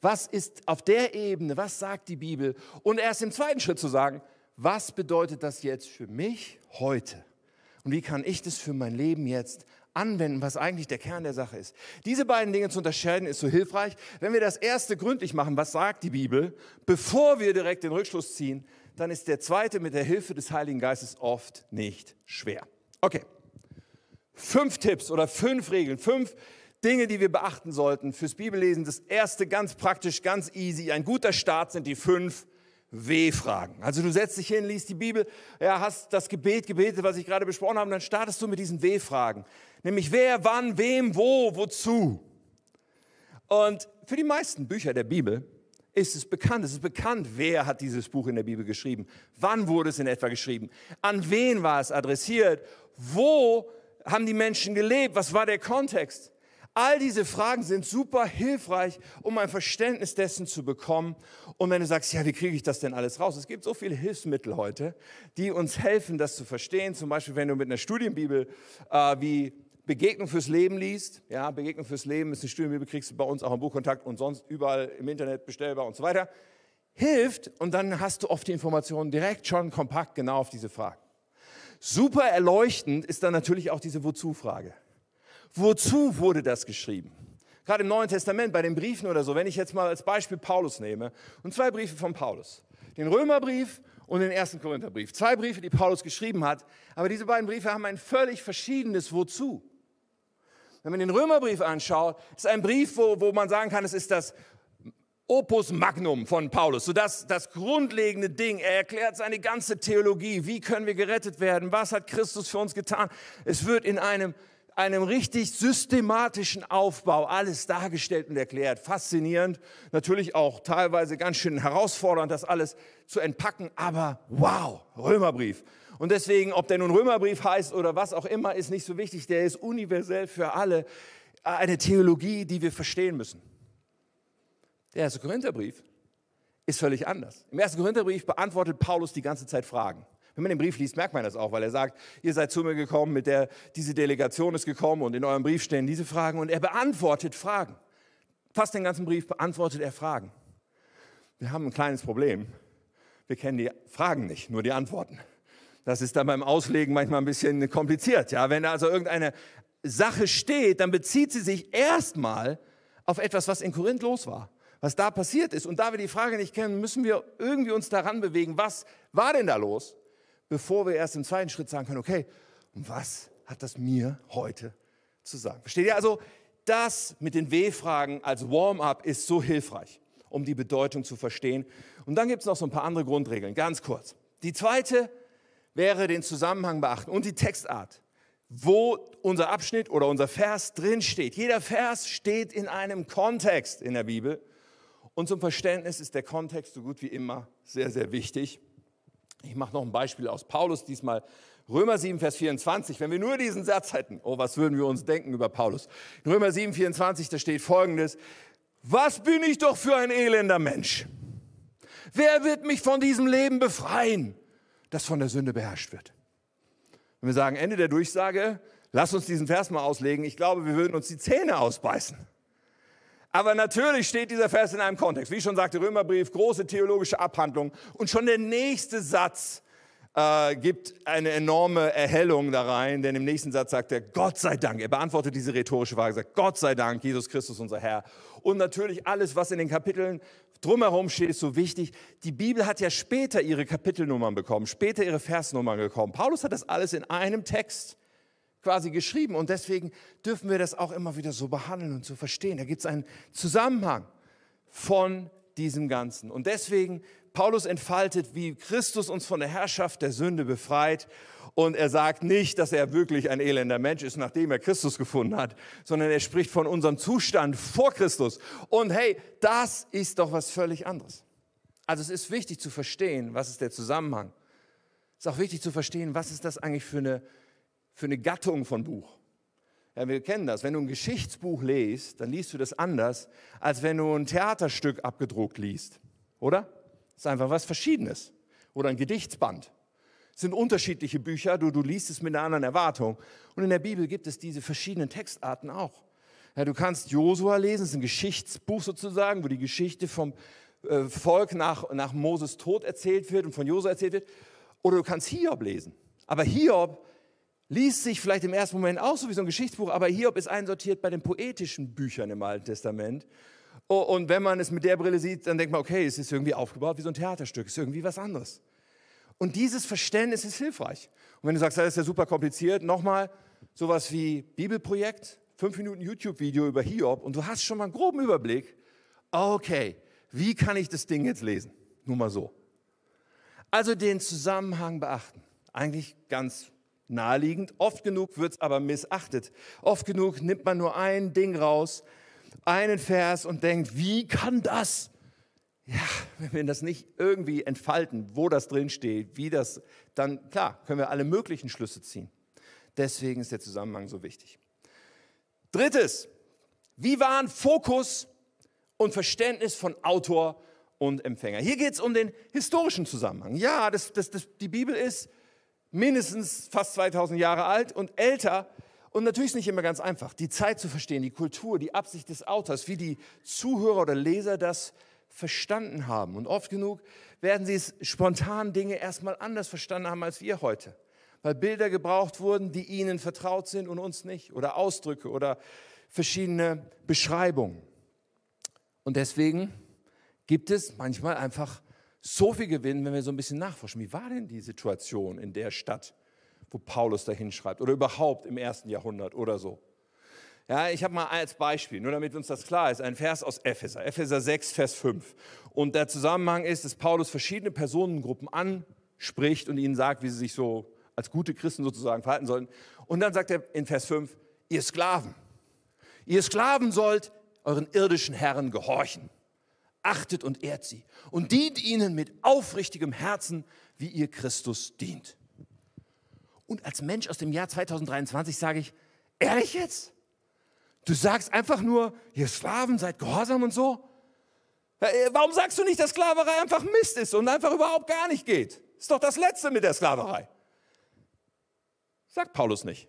Was ist auf der Ebene, was sagt die Bibel? Und erst im zweiten Schritt zu sagen, was bedeutet das jetzt für mich heute? Und wie kann ich das für mein Leben jetzt anwenden, was eigentlich der Kern der Sache ist. Diese beiden Dinge zu unterscheiden ist so hilfreich. Wenn wir das erste gründlich machen, was sagt die Bibel, bevor wir direkt den Rückschluss ziehen, dann ist der zweite mit der Hilfe des Heiligen Geistes oft nicht schwer. Okay, fünf Tipps oder fünf Regeln, fünf Dinge, die wir beachten sollten fürs Bibellesen. Das erste ganz praktisch, ganz easy. Ein guter Start sind die fünf W-Fragen. Also du setzt dich hin, liest die Bibel, ja, hast das Gebet gebetet, was ich gerade besprochen habe, und dann startest du mit diesen W-Fragen. Nämlich wer, wann, wem, wo, wozu. Und für die meisten Bücher der Bibel ist es bekannt, es ist bekannt, wer hat dieses Buch in der Bibel geschrieben, wann wurde es in etwa geschrieben, an wen war es adressiert, wo haben die Menschen gelebt, was war der Kontext. All diese Fragen sind super hilfreich, um ein Verständnis dessen zu bekommen. Und wenn du sagst, ja, wie kriege ich das denn alles raus? Es gibt so viele Hilfsmittel heute, die uns helfen, das zu verstehen. Zum Beispiel, wenn du mit einer Studienbibel äh, wie Begegnung fürs Leben liest. Ja, Begegnung fürs Leben ist eine Studienbibel, kriegst du bei uns auch im Buchkontakt und sonst überall im Internet bestellbar und so weiter. Hilft und dann hast du oft die Informationen direkt schon kompakt genau auf diese Fragen. Super erleuchtend ist dann natürlich auch diese Wozu-Frage. Wozu wurde das geschrieben? Gerade im Neuen Testament, bei den Briefen oder so, wenn ich jetzt mal als Beispiel Paulus nehme und zwei Briefe von Paulus, den Römerbrief und den ersten Korintherbrief. Zwei Briefe, die Paulus geschrieben hat, aber diese beiden Briefe haben ein völlig verschiedenes Wozu. Wenn man den Römerbrief anschaut, ist ein Brief, wo, wo man sagen kann, es ist das Opus Magnum von Paulus, so das, das grundlegende Ding. Er erklärt seine ganze Theologie. Wie können wir gerettet werden? Was hat Christus für uns getan? Es wird in einem einem richtig systematischen Aufbau alles dargestellt und erklärt. Faszinierend, natürlich auch teilweise ganz schön herausfordernd, das alles zu entpacken, aber wow, Römerbrief. Und deswegen, ob der nun Römerbrief heißt oder was auch immer, ist nicht so wichtig. Der ist universell für alle eine Theologie, die wir verstehen müssen. Der erste Korintherbrief ist völlig anders. Im ersten Korintherbrief beantwortet Paulus die ganze Zeit Fragen. Wenn man den Brief liest, merkt man das auch, weil er sagt, ihr seid zu mir gekommen, mit der, diese Delegation ist gekommen und in eurem Brief stehen diese Fragen und er beantwortet Fragen. Fast den ganzen Brief beantwortet er Fragen. Wir haben ein kleines Problem. Wir kennen die Fragen nicht, nur die Antworten. Das ist dann beim Auslegen manchmal ein bisschen kompliziert. Ja, wenn also irgendeine Sache steht, dann bezieht sie sich erstmal auf etwas, was in Korinth los war, was da passiert ist. Und da wir die Frage nicht kennen, müssen wir irgendwie uns daran bewegen, was war denn da los? Bevor wir erst im zweiten Schritt sagen können, okay, was hat das mir heute zu sagen? Versteht ihr? Also das mit den W-Fragen als Warm-up ist so hilfreich, um die Bedeutung zu verstehen. Und dann gibt es noch so ein paar andere Grundregeln, ganz kurz. Die zweite wäre den Zusammenhang beachten und die Textart, wo unser Abschnitt oder unser Vers drin steht. Jeder Vers steht in einem Kontext in der Bibel. Und zum Verständnis ist der Kontext so gut wie immer sehr, sehr wichtig. Ich mache noch ein Beispiel aus Paulus, diesmal Römer 7, Vers 24. Wenn wir nur diesen Satz hätten, oh, was würden wir uns denken über Paulus? In Römer 7, 24, da steht folgendes, was bin ich doch für ein elender Mensch? Wer wird mich von diesem Leben befreien, das von der Sünde beherrscht wird? Wenn wir sagen, Ende der Durchsage, lass uns diesen Vers mal auslegen, ich glaube, wir würden uns die Zähne ausbeißen. Aber natürlich steht dieser Vers in einem Kontext. Wie schon sagte Römerbrief, große theologische Abhandlung. Und schon der nächste Satz äh, gibt eine enorme Erhellung da rein, denn im nächsten Satz sagt er, Gott sei Dank. Er beantwortet diese rhetorische Frage, sagt, Gott sei Dank, Jesus Christus, unser Herr. Und natürlich alles, was in den Kapiteln drumherum steht, ist so wichtig. Die Bibel hat ja später ihre Kapitelnummern bekommen, später ihre Versnummern bekommen. Paulus hat das alles in einem Text quasi geschrieben. Und deswegen dürfen wir das auch immer wieder so behandeln und so verstehen. Da gibt es einen Zusammenhang von diesem Ganzen. Und deswegen, Paulus entfaltet, wie Christus uns von der Herrschaft der Sünde befreit. Und er sagt nicht, dass er wirklich ein elender Mensch ist, nachdem er Christus gefunden hat, sondern er spricht von unserem Zustand vor Christus. Und hey, das ist doch was völlig anderes. Also es ist wichtig zu verstehen, was ist der Zusammenhang. Es ist auch wichtig zu verstehen, was ist das eigentlich für eine, für eine Gattung von Buch. Ja, wir kennen das. Wenn du ein Geschichtsbuch liest, dann liest du das anders, als wenn du ein Theaterstück abgedruckt liest. Oder? Das ist einfach was Verschiedenes. Oder ein Gedichtsband. Es sind unterschiedliche Bücher, du, du liest es mit einer anderen Erwartung. Und in der Bibel gibt es diese verschiedenen Textarten auch. Ja, du kannst Josua lesen, es ist ein Geschichtsbuch sozusagen, wo die Geschichte vom äh, Volk nach, nach Moses Tod erzählt wird und von Josua erzählt wird. Oder du kannst Hiob lesen. Aber Hiob liest sich vielleicht im ersten Moment auch so wie so ein Geschichtsbuch, aber Hiob ist einsortiert bei den poetischen Büchern im Alten Testament. Oh, und wenn man es mit der Brille sieht, dann denkt man, okay, es ist irgendwie aufgebaut wie so ein Theaterstück, es ist irgendwie was anderes. Und dieses Verständnis ist hilfreich. Und wenn du sagst, das ist ja super kompliziert, nochmal sowas wie Bibelprojekt, fünf Minuten YouTube-Video über Hiob und du hast schon mal einen groben Überblick. Okay, wie kann ich das Ding jetzt lesen? Nur mal so. Also den Zusammenhang beachten. Eigentlich ganz naheliegend. Oft genug wird es aber missachtet. Oft genug nimmt man nur ein Ding raus, einen Vers und denkt, wie kann das? Ja, wenn wir das nicht irgendwie entfalten, wo das drin steht, wie das, dann klar, können wir alle möglichen Schlüsse ziehen. Deswegen ist der Zusammenhang so wichtig. Drittes, wie waren Fokus und Verständnis von Autor und Empfänger? Hier geht es um den historischen Zusammenhang. Ja, das, das, das, die Bibel ist mindestens fast 2000 Jahre alt und älter. Und natürlich ist es nicht immer ganz einfach, die Zeit zu verstehen, die Kultur, die Absicht des Autors, wie die Zuhörer oder Leser das verstanden haben. Und oft genug werden sie es spontan Dinge erstmal anders verstanden haben als wir heute, weil Bilder gebraucht wurden, die ihnen vertraut sind und uns nicht, oder Ausdrücke oder verschiedene Beschreibungen. Und deswegen gibt es manchmal einfach so viel Gewinn, wenn wir so ein bisschen nachforschen. Wie war denn die Situation in der Stadt, wo Paulus da hinschreibt oder überhaupt im ersten Jahrhundert oder so? Ja, ich habe mal als Beispiel, nur damit uns das klar ist, ein Vers aus Epheser, Epheser 6, Vers 5. Und der Zusammenhang ist, dass Paulus verschiedene Personengruppen anspricht und ihnen sagt, wie sie sich so als gute Christen sozusagen verhalten sollen. Und dann sagt er in Vers 5, ihr Sklaven, ihr Sklaven sollt euren irdischen Herren gehorchen achtet und ehrt sie und dient ihnen mit aufrichtigem Herzen, wie ihr Christus dient. Und als Mensch aus dem Jahr 2023 sage ich, ehrlich jetzt? Du sagst einfach nur, ihr Sklaven seid gehorsam und so? Warum sagst du nicht, dass Sklaverei einfach Mist ist und einfach überhaupt gar nicht geht? Ist doch das Letzte mit der Sklaverei. Sagt Paulus nicht.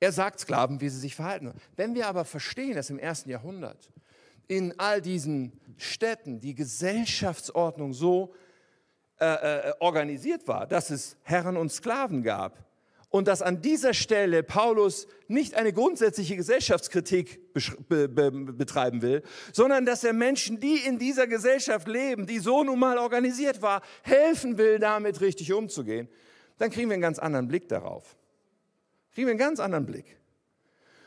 Er sagt Sklaven, wie sie sich verhalten. Wenn wir aber verstehen, dass im ersten Jahrhundert in all diesen Städten die Gesellschaftsordnung so äh, äh, organisiert war, dass es Herren und Sklaven gab und dass an dieser Stelle Paulus nicht eine grundsätzliche Gesellschaftskritik be be betreiben will, sondern dass er Menschen, die in dieser Gesellschaft leben, die so nun mal organisiert war, helfen will, damit richtig umzugehen, dann kriegen wir einen ganz anderen Blick darauf. Kriegen wir einen ganz anderen Blick.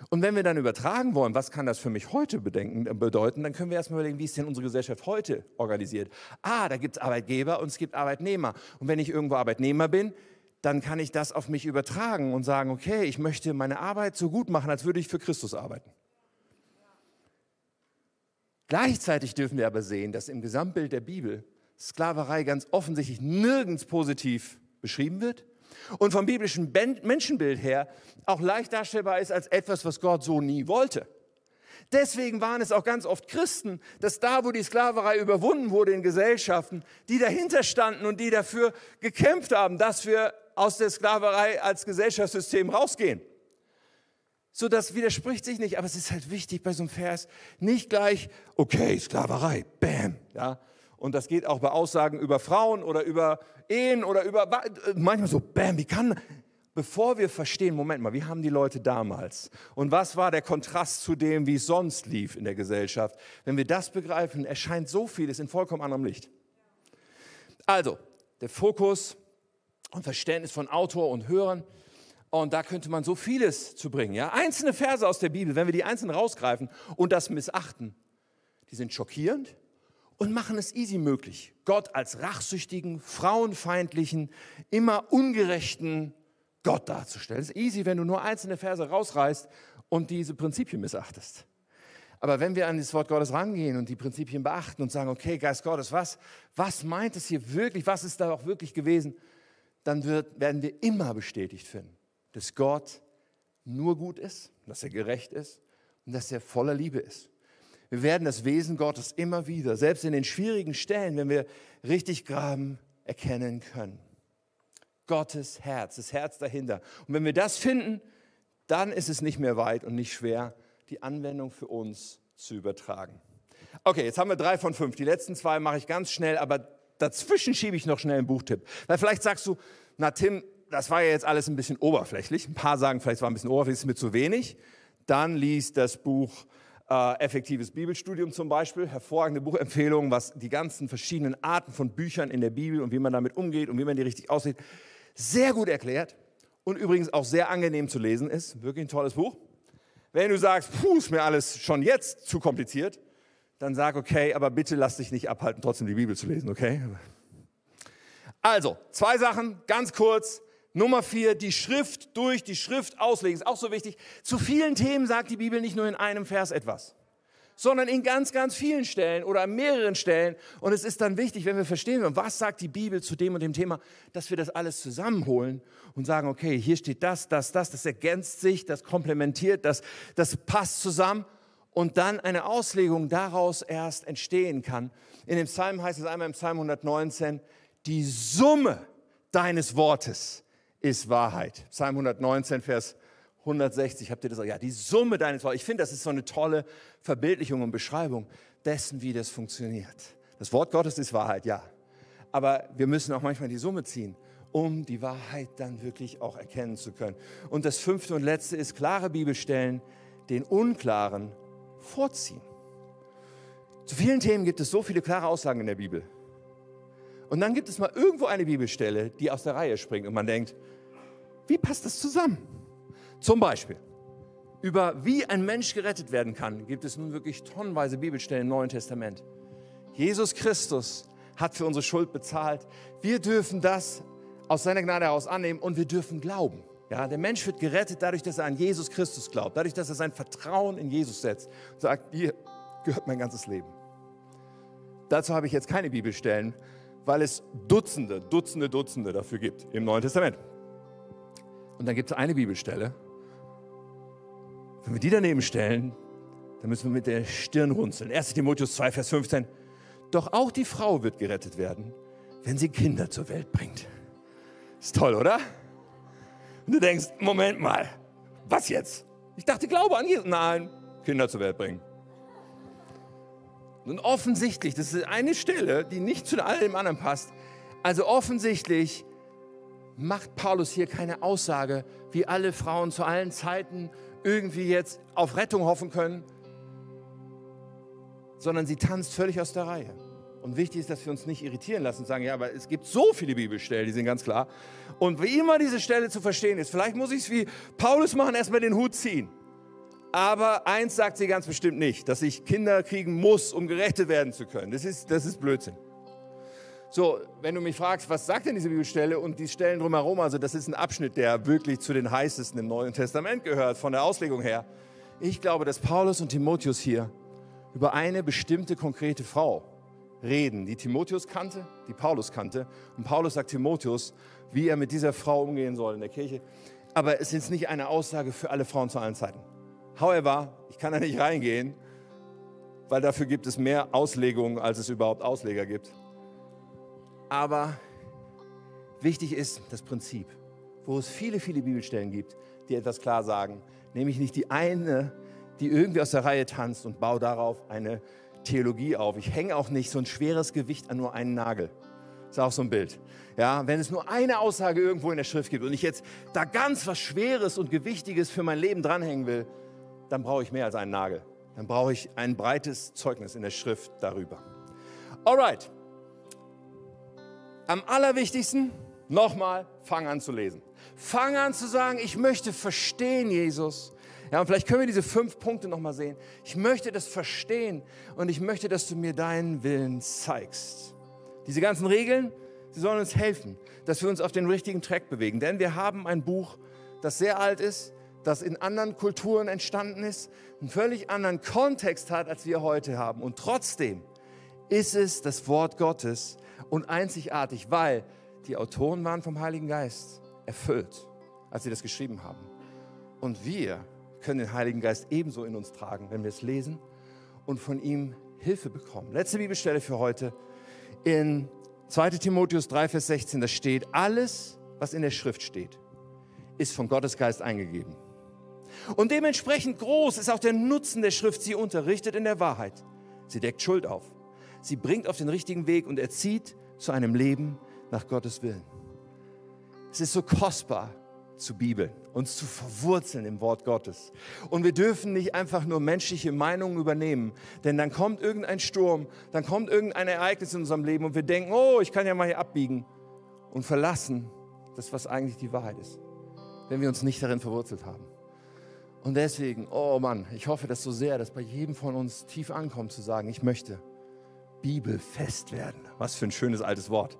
Und wenn wir dann übertragen wollen, was kann das für mich heute bedenken, äh, bedeuten, dann können wir erstmal überlegen, wie ist denn unsere Gesellschaft heute organisiert? Ah, da gibt es Arbeitgeber und es gibt Arbeitnehmer. Und wenn ich irgendwo Arbeitnehmer bin, dann kann ich das auf mich übertragen und sagen, okay, ich möchte meine Arbeit so gut machen, als würde ich für Christus arbeiten. Gleichzeitig dürfen wir aber sehen, dass im Gesamtbild der Bibel Sklaverei ganz offensichtlich nirgends positiv beschrieben wird und vom biblischen Menschenbild her auch leicht darstellbar ist als etwas, was Gott so nie wollte. Deswegen waren es auch ganz oft Christen, dass da, wo die Sklaverei überwunden wurde in Gesellschaften, die dahinter standen und die dafür gekämpft haben, dass wir aus der Sklaverei als Gesellschaftssystem rausgehen. So, das widerspricht sich nicht, aber es ist halt wichtig bei so einem Vers nicht gleich, okay, Sklaverei, bam, ja, und das geht auch bei Aussagen über Frauen oder über Ehen oder über manchmal so, bam, wie kann, bevor wir verstehen, Moment mal, wie haben die Leute damals und was war der Kontrast zu dem, wie es sonst lief in der Gesellschaft, wenn wir das begreifen, erscheint so vieles in vollkommen anderem Licht. Also, der Fokus und Verständnis von Autor und Hörern. Und da könnte man so vieles zu bringen. Ja? Einzelne Verse aus der Bibel, wenn wir die einzeln rausgreifen und das missachten, die sind schockierend, und machen es easy möglich, Gott als rachsüchtigen, frauenfeindlichen, immer ungerechten Gott darzustellen. Es ist easy, wenn du nur einzelne Verse rausreißt und diese Prinzipien missachtest. Aber wenn wir an das Wort Gottes rangehen und die Prinzipien beachten und sagen, okay, Geist Gottes, was, was meint es hier wirklich, was ist da auch wirklich gewesen, dann wird, werden wir immer bestätigt finden, dass Gott nur gut ist, dass er gerecht ist und dass er voller Liebe ist. Wir werden das Wesen Gottes immer wieder, selbst in den schwierigen Stellen, wenn wir richtig graben, erkennen können. Gottes Herz, das Herz dahinter. Und wenn wir das finden, dann ist es nicht mehr weit und nicht schwer, die Anwendung für uns zu übertragen. Okay, jetzt haben wir drei von fünf. Die letzten zwei mache ich ganz schnell, aber dazwischen schiebe ich noch schnell einen Buchtipp. Weil vielleicht sagst du, na Tim, das war ja jetzt alles ein bisschen oberflächlich. Ein paar sagen, vielleicht war ein bisschen oberflächlich, ist mir zu wenig. Dann liest das Buch äh, Effektives Bibelstudium zum Beispiel, hervorragende Buchempfehlung, was die ganzen verschiedenen Arten von Büchern in der Bibel und wie man damit umgeht und wie man die richtig aussieht, sehr gut erklärt und übrigens auch sehr angenehm zu lesen ist. Wirklich ein tolles Buch. Wenn du sagst, puh, ist mir alles schon jetzt zu kompliziert, dann sag, okay, aber bitte lass dich nicht abhalten, trotzdem die Bibel zu lesen, okay? Also, zwei Sachen, ganz kurz. Nummer vier, die Schrift durch die Schrift auslegen, ist auch so wichtig. Zu vielen Themen sagt die Bibel nicht nur in einem Vers etwas, sondern in ganz, ganz vielen Stellen oder an mehreren Stellen. Und es ist dann wichtig, wenn wir verstehen, was sagt die Bibel zu dem und dem Thema, dass wir das alles zusammenholen und sagen, okay, hier steht das, das, das, das ergänzt sich, das komplementiert, das, das passt zusammen und dann eine Auslegung daraus erst entstehen kann. In dem Psalm heißt es einmal im Psalm 119, die Summe deines Wortes ist Wahrheit. Psalm 119, Vers 160, habt ihr das? Ja, die Summe deines Wortes. Ich finde, das ist so eine tolle Verbildlichung und Beschreibung dessen, wie das funktioniert. Das Wort Gottes ist Wahrheit, ja. Aber wir müssen auch manchmal die Summe ziehen, um die Wahrheit dann wirklich auch erkennen zu können. Und das fünfte und letzte ist klare Bibelstellen, den unklaren vorziehen. Zu vielen Themen gibt es so viele klare Aussagen in der Bibel. Und dann gibt es mal irgendwo eine Bibelstelle, die aus der Reihe springt und man denkt, wie passt das zusammen? Zum Beispiel, über wie ein Mensch gerettet werden kann, gibt es nun wirklich tonnenweise Bibelstellen im Neuen Testament. Jesus Christus hat für unsere Schuld bezahlt. Wir dürfen das aus seiner Gnade heraus annehmen und wir dürfen glauben. Ja, der Mensch wird gerettet dadurch, dass er an Jesus Christus glaubt, dadurch, dass er sein Vertrauen in Jesus setzt und sagt, hier gehört mein ganzes Leben. Dazu habe ich jetzt keine Bibelstellen, weil es Dutzende, Dutzende, Dutzende dafür gibt im Neuen Testament. Und dann gibt es eine Bibelstelle. Wenn wir die daneben stellen, dann müssen wir mit der Stirn runzeln. 1 Timotheus 2, Vers 15. Doch auch die Frau wird gerettet werden, wenn sie Kinder zur Welt bringt. Ist toll, oder? Und du denkst, Moment mal, was jetzt? Ich dachte, Glaube an Jesus. Nein, Kinder zur Welt bringen. Und offensichtlich, das ist eine Stelle, die nicht zu allem anderen passt. Also offensichtlich macht Paulus hier keine Aussage, wie alle Frauen zu allen Zeiten irgendwie jetzt auf Rettung hoffen können, sondern sie tanzt völlig aus der Reihe. Und wichtig ist, dass wir uns nicht irritieren lassen und sagen, ja, aber es gibt so viele Bibelstellen, die sind ganz klar. Und wie immer diese Stelle zu verstehen ist, vielleicht muss ich es wie Paulus machen, erstmal den Hut ziehen. Aber eins sagt sie ganz bestimmt nicht, dass ich Kinder kriegen muss, um gerettet werden zu können. Das ist, das ist Blödsinn. So, wenn du mich fragst, was sagt denn diese Bibelstelle und die Stellen drumherum, also das ist ein Abschnitt, der wirklich zu den heißesten im Neuen Testament gehört, von der Auslegung her. Ich glaube, dass Paulus und Timotheus hier über eine bestimmte konkrete Frau reden, die Timotheus kannte, die Paulus kannte. Und Paulus sagt Timotheus, wie er mit dieser Frau umgehen soll in der Kirche. Aber es ist nicht eine Aussage für alle Frauen zu allen Zeiten. However, ich kann da nicht reingehen, weil dafür gibt es mehr Auslegungen, als es überhaupt Ausleger gibt. Aber wichtig ist das Prinzip, wo es viele, viele Bibelstellen gibt, die etwas klar sagen, nämlich nicht die eine, die irgendwie aus der Reihe tanzt und baut darauf eine Theologie auf. Ich hänge auch nicht so ein schweres Gewicht an nur einen Nagel. Ist auch so ein Bild. Ja, wenn es nur eine Aussage irgendwo in der Schrift gibt und ich jetzt da ganz was Schweres und Gewichtiges für mein Leben dranhängen will, dann brauche ich mehr als einen Nagel. Dann brauche ich ein breites Zeugnis in der Schrift darüber. Alright. Am allerwichtigsten, nochmal, fang an zu lesen. Fang an zu sagen, ich möchte verstehen, Jesus. Ja, und vielleicht können wir diese fünf Punkte nochmal sehen. Ich möchte das verstehen und ich möchte, dass du mir deinen Willen zeigst. Diese ganzen Regeln, sie sollen uns helfen, dass wir uns auf den richtigen Track bewegen. Denn wir haben ein Buch, das sehr alt ist, das in anderen Kulturen entstanden ist, einen völlig anderen Kontext hat, als wir heute haben. Und trotzdem ist es das Wort Gottes und einzigartig, weil die Autoren waren vom Heiligen Geist erfüllt, als sie das geschrieben haben. Und wir können den Heiligen Geist ebenso in uns tragen, wenn wir es lesen und von ihm Hilfe bekommen. Letzte Bibelstelle für heute. In 2 Timotheus 3, Vers 16, da steht, alles, was in der Schrift steht, ist von Gottes Geist eingegeben. Und dementsprechend groß ist auch der Nutzen der Schrift. Sie unterrichtet in der Wahrheit. Sie deckt Schuld auf. Sie bringt auf den richtigen Weg und erzieht zu einem Leben nach Gottes Willen. Es ist so kostbar zu Bibeln, uns zu verwurzeln im Wort Gottes. Und wir dürfen nicht einfach nur menschliche Meinungen übernehmen, denn dann kommt irgendein Sturm, dann kommt irgendein Ereignis in unserem Leben und wir denken, oh, ich kann ja mal hier abbiegen und verlassen das, was eigentlich die Wahrheit ist, wenn wir uns nicht darin verwurzelt haben. Und deswegen, oh Mann, ich hoffe das so sehr, dass bei jedem von uns tief ankommt zu sagen, ich möchte bibelfest werden. Was für ein schönes altes Wort.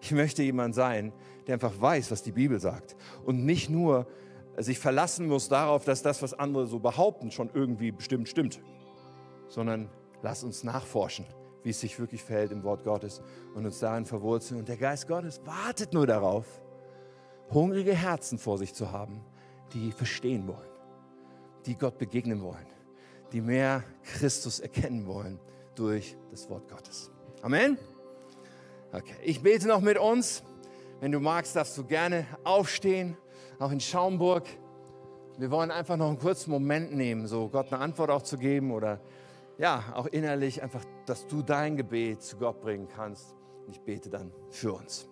Ich möchte jemand sein, der einfach weiß, was die Bibel sagt und nicht nur sich verlassen muss darauf, dass das, was andere so behaupten, schon irgendwie bestimmt stimmt, sondern lass uns nachforschen, wie es sich wirklich verhält im Wort Gottes und uns darin verwurzeln. Und der Geist Gottes wartet nur darauf, hungrige Herzen vor sich zu haben, die verstehen wollen, die Gott begegnen wollen, die mehr Christus erkennen wollen durch das Wort Gottes. Amen. Okay, ich bete noch mit uns. Wenn du magst, darfst du gerne aufstehen, auch in Schaumburg. Wir wollen einfach noch einen kurzen Moment nehmen, so Gott eine Antwort auch zu geben oder ja, auch innerlich einfach, dass du dein Gebet zu Gott bringen kannst. Ich bete dann für uns.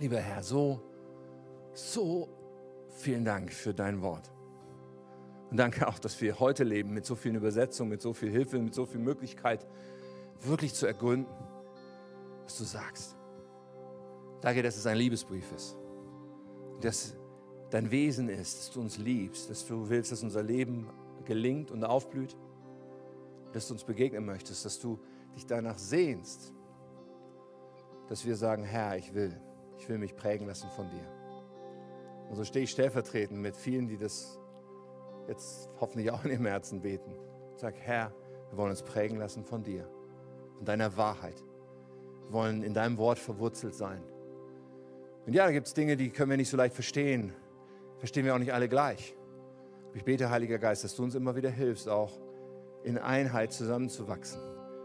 Lieber Herr, so, so vielen Dank für dein Wort. Und danke auch, dass wir heute leben mit so vielen Übersetzungen, mit so viel Hilfe, mit so viel Möglichkeit, wirklich zu ergründen, was du sagst. Danke, dass es ein Liebesbrief ist. Dass dein Wesen ist, dass du uns liebst, dass du willst, dass unser Leben gelingt und aufblüht, dass du uns begegnen möchtest, dass du dich danach sehnst, dass wir sagen, Herr, ich will. Ich will mich prägen lassen von dir. Und so stehe ich stellvertretend mit vielen, die das jetzt hoffentlich auch in ihrem Herzen beten. Ich sage, Herr, wir wollen uns prägen lassen von dir, von deiner Wahrheit. Wir wollen in deinem Wort verwurzelt sein. Und ja, da gibt es Dinge, die können wir nicht so leicht verstehen. Verstehen wir auch nicht alle gleich. ich bete, Heiliger Geist, dass du uns immer wieder hilfst, auch in Einheit zusammenzuwachsen.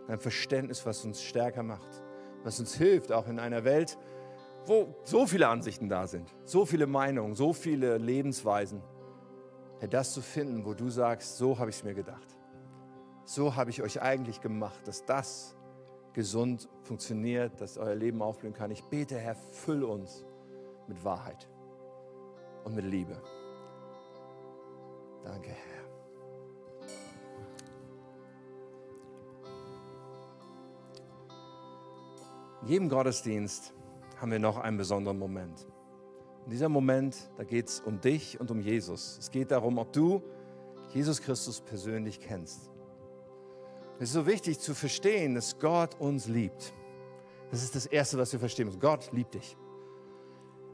Ein Verständnis, was uns stärker macht, was uns hilft, auch in einer Welt, wo so viele Ansichten da sind, so viele Meinungen, so viele Lebensweisen, Herr, das zu finden, wo du sagst, so habe ich es mir gedacht. So habe ich euch eigentlich gemacht, dass das gesund funktioniert, dass euer Leben aufblühen kann. Ich bete, Herr, füll uns mit Wahrheit und mit Liebe. Danke, Herr. In jedem Gottesdienst haben wir noch einen besonderen Moment. In diesem Moment, da geht es um dich und um Jesus. Es geht darum, ob du Jesus Christus persönlich kennst. Es ist so wichtig zu verstehen, dass Gott uns liebt. Das ist das Erste, was wir verstehen müssen. Gott liebt dich.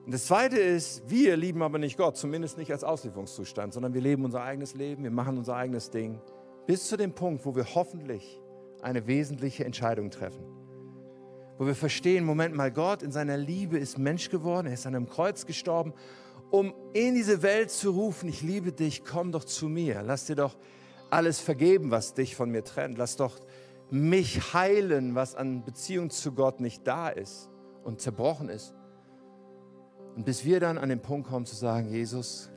Und das Zweite ist, wir lieben aber nicht Gott, zumindest nicht als Auslieferungszustand, sondern wir leben unser eigenes Leben, wir machen unser eigenes Ding, bis zu dem Punkt, wo wir hoffentlich eine wesentliche Entscheidung treffen wo wir verstehen, Moment mal, Gott in seiner Liebe ist Mensch geworden, er ist an einem Kreuz gestorben, um in diese Welt zu rufen, ich liebe dich, komm doch zu mir, lass dir doch alles vergeben, was dich von mir trennt, lass doch mich heilen, was an Beziehung zu Gott nicht da ist und zerbrochen ist. Und bis wir dann an den Punkt kommen zu sagen, Jesus,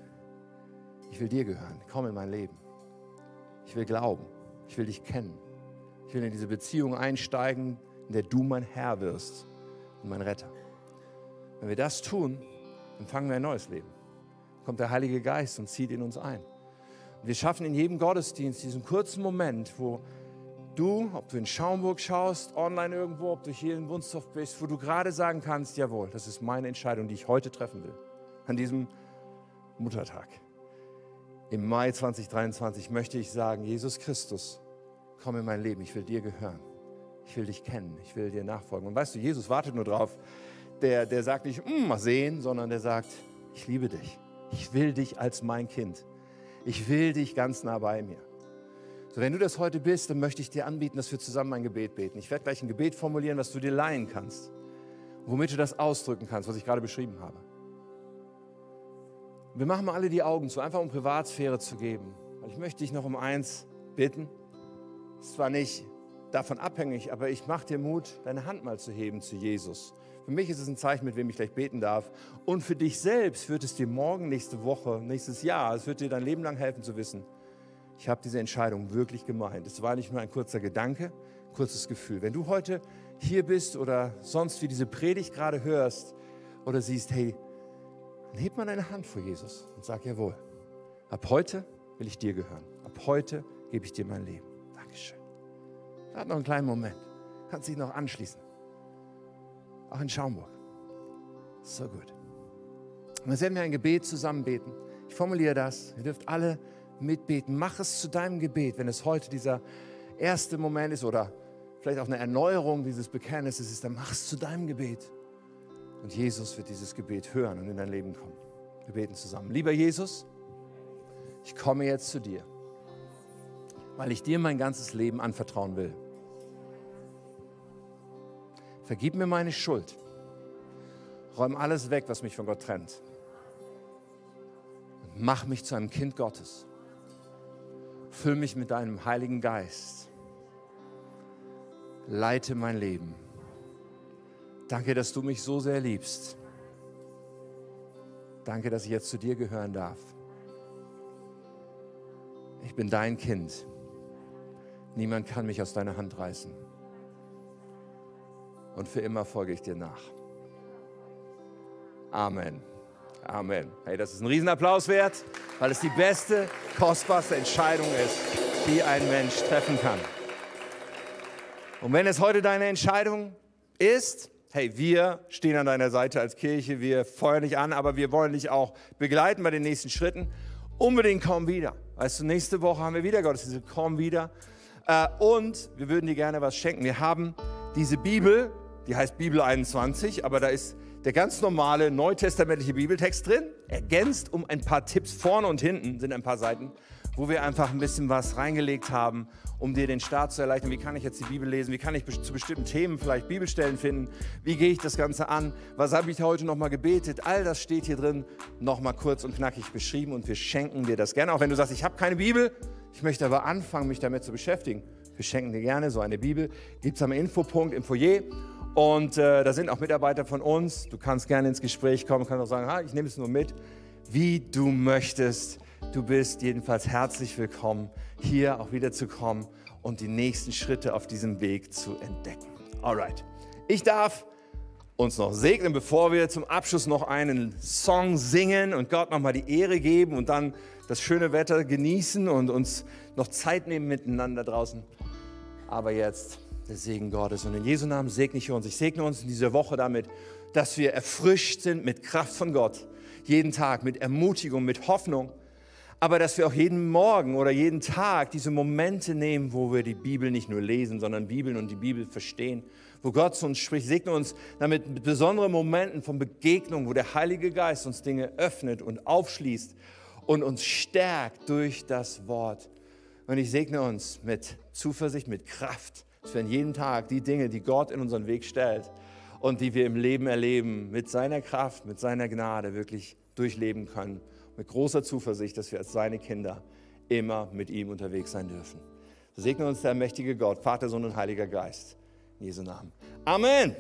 ich will dir gehören, komm in mein Leben. Ich will glauben, ich will dich kennen. Ich will in diese Beziehung einsteigen, in der du mein Herr wirst und mein Retter. Wenn wir das tun, dann fangen wir ein neues Leben. Kommt der Heilige Geist und zieht in uns ein. Und wir schaffen in jedem Gottesdienst diesen kurzen Moment, wo du, ob du in Schaumburg schaust, online irgendwo, ob du hier in Wunstorf bist, wo du gerade sagen kannst, jawohl, das ist meine Entscheidung, die ich heute treffen will. An diesem Muttertag. Im Mai 2023 möchte ich sagen, Jesus Christus, komm in mein Leben, ich will dir gehören. Ich will dich kennen, ich will dir nachfolgen. Und weißt du, Jesus wartet nur drauf. Der, der sagt nicht, mm, mal sehen, sondern der sagt, ich liebe dich. Ich will dich als mein Kind. Ich will dich ganz nah bei mir. So, wenn du das heute bist, dann möchte ich dir anbieten, dass wir zusammen ein Gebet beten. Ich werde gleich ein Gebet formulieren, was du dir leihen kannst, womit du das ausdrücken kannst, was ich gerade beschrieben habe. Wir machen mal alle die Augen zu, einfach um Privatsphäre zu geben. Weil ich möchte dich noch um eins bitten. Ist zwar nicht davon abhängig, aber ich mache dir Mut, deine Hand mal zu heben zu Jesus. Für mich ist es ein Zeichen, mit wem ich gleich beten darf. Und für dich selbst wird es dir morgen, nächste Woche, nächstes Jahr, es wird dir dein Leben lang helfen zu wissen, ich habe diese Entscheidung wirklich gemeint. Es war nicht nur ein kurzer Gedanke, kurzes Gefühl. Wenn du heute hier bist oder sonst wie diese Predigt gerade hörst oder siehst, hey, dann heb mal deine Hand vor Jesus und sag jawohl. Ab heute will ich dir gehören. Ab heute gebe ich dir mein Leben. Hat noch einen kleinen Moment. Kannst dich noch anschließen. Auch in Schaumburg. So gut. Und jetzt werden wir ein Gebet zusammen beten. Ich formuliere das. Ihr dürft alle mitbeten. Mach es zu deinem Gebet, wenn es heute dieser erste Moment ist oder vielleicht auch eine Erneuerung dieses Bekenntnisses ist, dann mach es zu deinem Gebet. Und Jesus wird dieses Gebet hören und in dein Leben kommen. Wir beten zusammen. Lieber Jesus, ich komme jetzt zu dir, weil ich dir mein ganzes Leben anvertrauen will. Vergib mir meine Schuld. Räum alles weg, was mich von Gott trennt. Und mach mich zu einem Kind Gottes. Füll mich mit deinem Heiligen Geist. Leite mein Leben. Danke, dass du mich so sehr liebst. Danke, dass ich jetzt zu dir gehören darf. Ich bin dein Kind. Niemand kann mich aus deiner Hand reißen. Und für immer folge ich dir nach. Amen. Amen. Hey, das ist ein Riesenapplaus wert, weil es die beste, kostbarste Entscheidung ist, die ein Mensch treffen kann. Und wenn es heute deine Entscheidung ist, hey, wir stehen an deiner Seite als Kirche, wir feuern dich an, aber wir wollen dich auch begleiten bei den nächsten Schritten. Unbedingt komm wieder. Weißt du, nächste Woche haben wir wieder Gottesdienst, komm wieder. Äh, und wir würden dir gerne was schenken. Wir haben diese Bibel, die heißt Bibel 21, aber da ist der ganz normale neutestamentliche Bibeltext drin, ergänzt um ein paar Tipps vorne und hinten, sind ein paar Seiten, wo wir einfach ein bisschen was reingelegt haben, um dir den Start zu erleichtern. Wie kann ich jetzt die Bibel lesen? Wie kann ich zu bestimmten Themen vielleicht Bibelstellen finden? Wie gehe ich das Ganze an? Was habe ich heute nochmal gebetet? All das steht hier drin, nochmal kurz und knackig beschrieben und wir schenken dir das gerne. Auch wenn du sagst, ich habe keine Bibel, ich möchte aber anfangen, mich damit zu beschäftigen. Wir schenken dir gerne so eine Bibel. Gibt es am Infopunkt im Foyer. Und äh, da sind auch Mitarbeiter von uns. Du kannst gerne ins Gespräch kommen, kannst auch sagen, ha, ich nehme es nur mit, wie du möchtest. Du bist jedenfalls herzlich willkommen, hier auch wieder zu kommen und die nächsten Schritte auf diesem Weg zu entdecken. Alright. Ich darf uns noch segnen, bevor wir zum Abschluss noch einen Song singen und Gott nochmal die Ehre geben und dann das schöne Wetter genießen und uns noch Zeit nehmen miteinander draußen. Aber jetzt der Segen Gottes. Und in Jesu Namen segne ich uns. Ich segne uns in dieser Woche damit, dass wir erfrischt sind mit Kraft von Gott. Jeden Tag mit Ermutigung, mit Hoffnung. Aber dass wir auch jeden Morgen oder jeden Tag diese Momente nehmen, wo wir die Bibel nicht nur lesen, sondern Bibeln und die Bibel verstehen. Wo Gott zu uns spricht. Segne uns damit mit besonderen Momenten von Begegnung, wo der Heilige Geist uns Dinge öffnet und aufschließt und uns stärkt durch das Wort. Und ich segne uns mit Zuversicht, mit Kraft dass wir an jedem Tag die Dinge, die Gott in unseren Weg stellt und die wir im Leben erleben, mit seiner Kraft, mit seiner Gnade wirklich durchleben können. Mit großer Zuversicht, dass wir als seine Kinder immer mit ihm unterwegs sein dürfen. Segne uns der mächtige Gott, Vater, Sohn und Heiliger Geist. In Jesu Namen. Amen.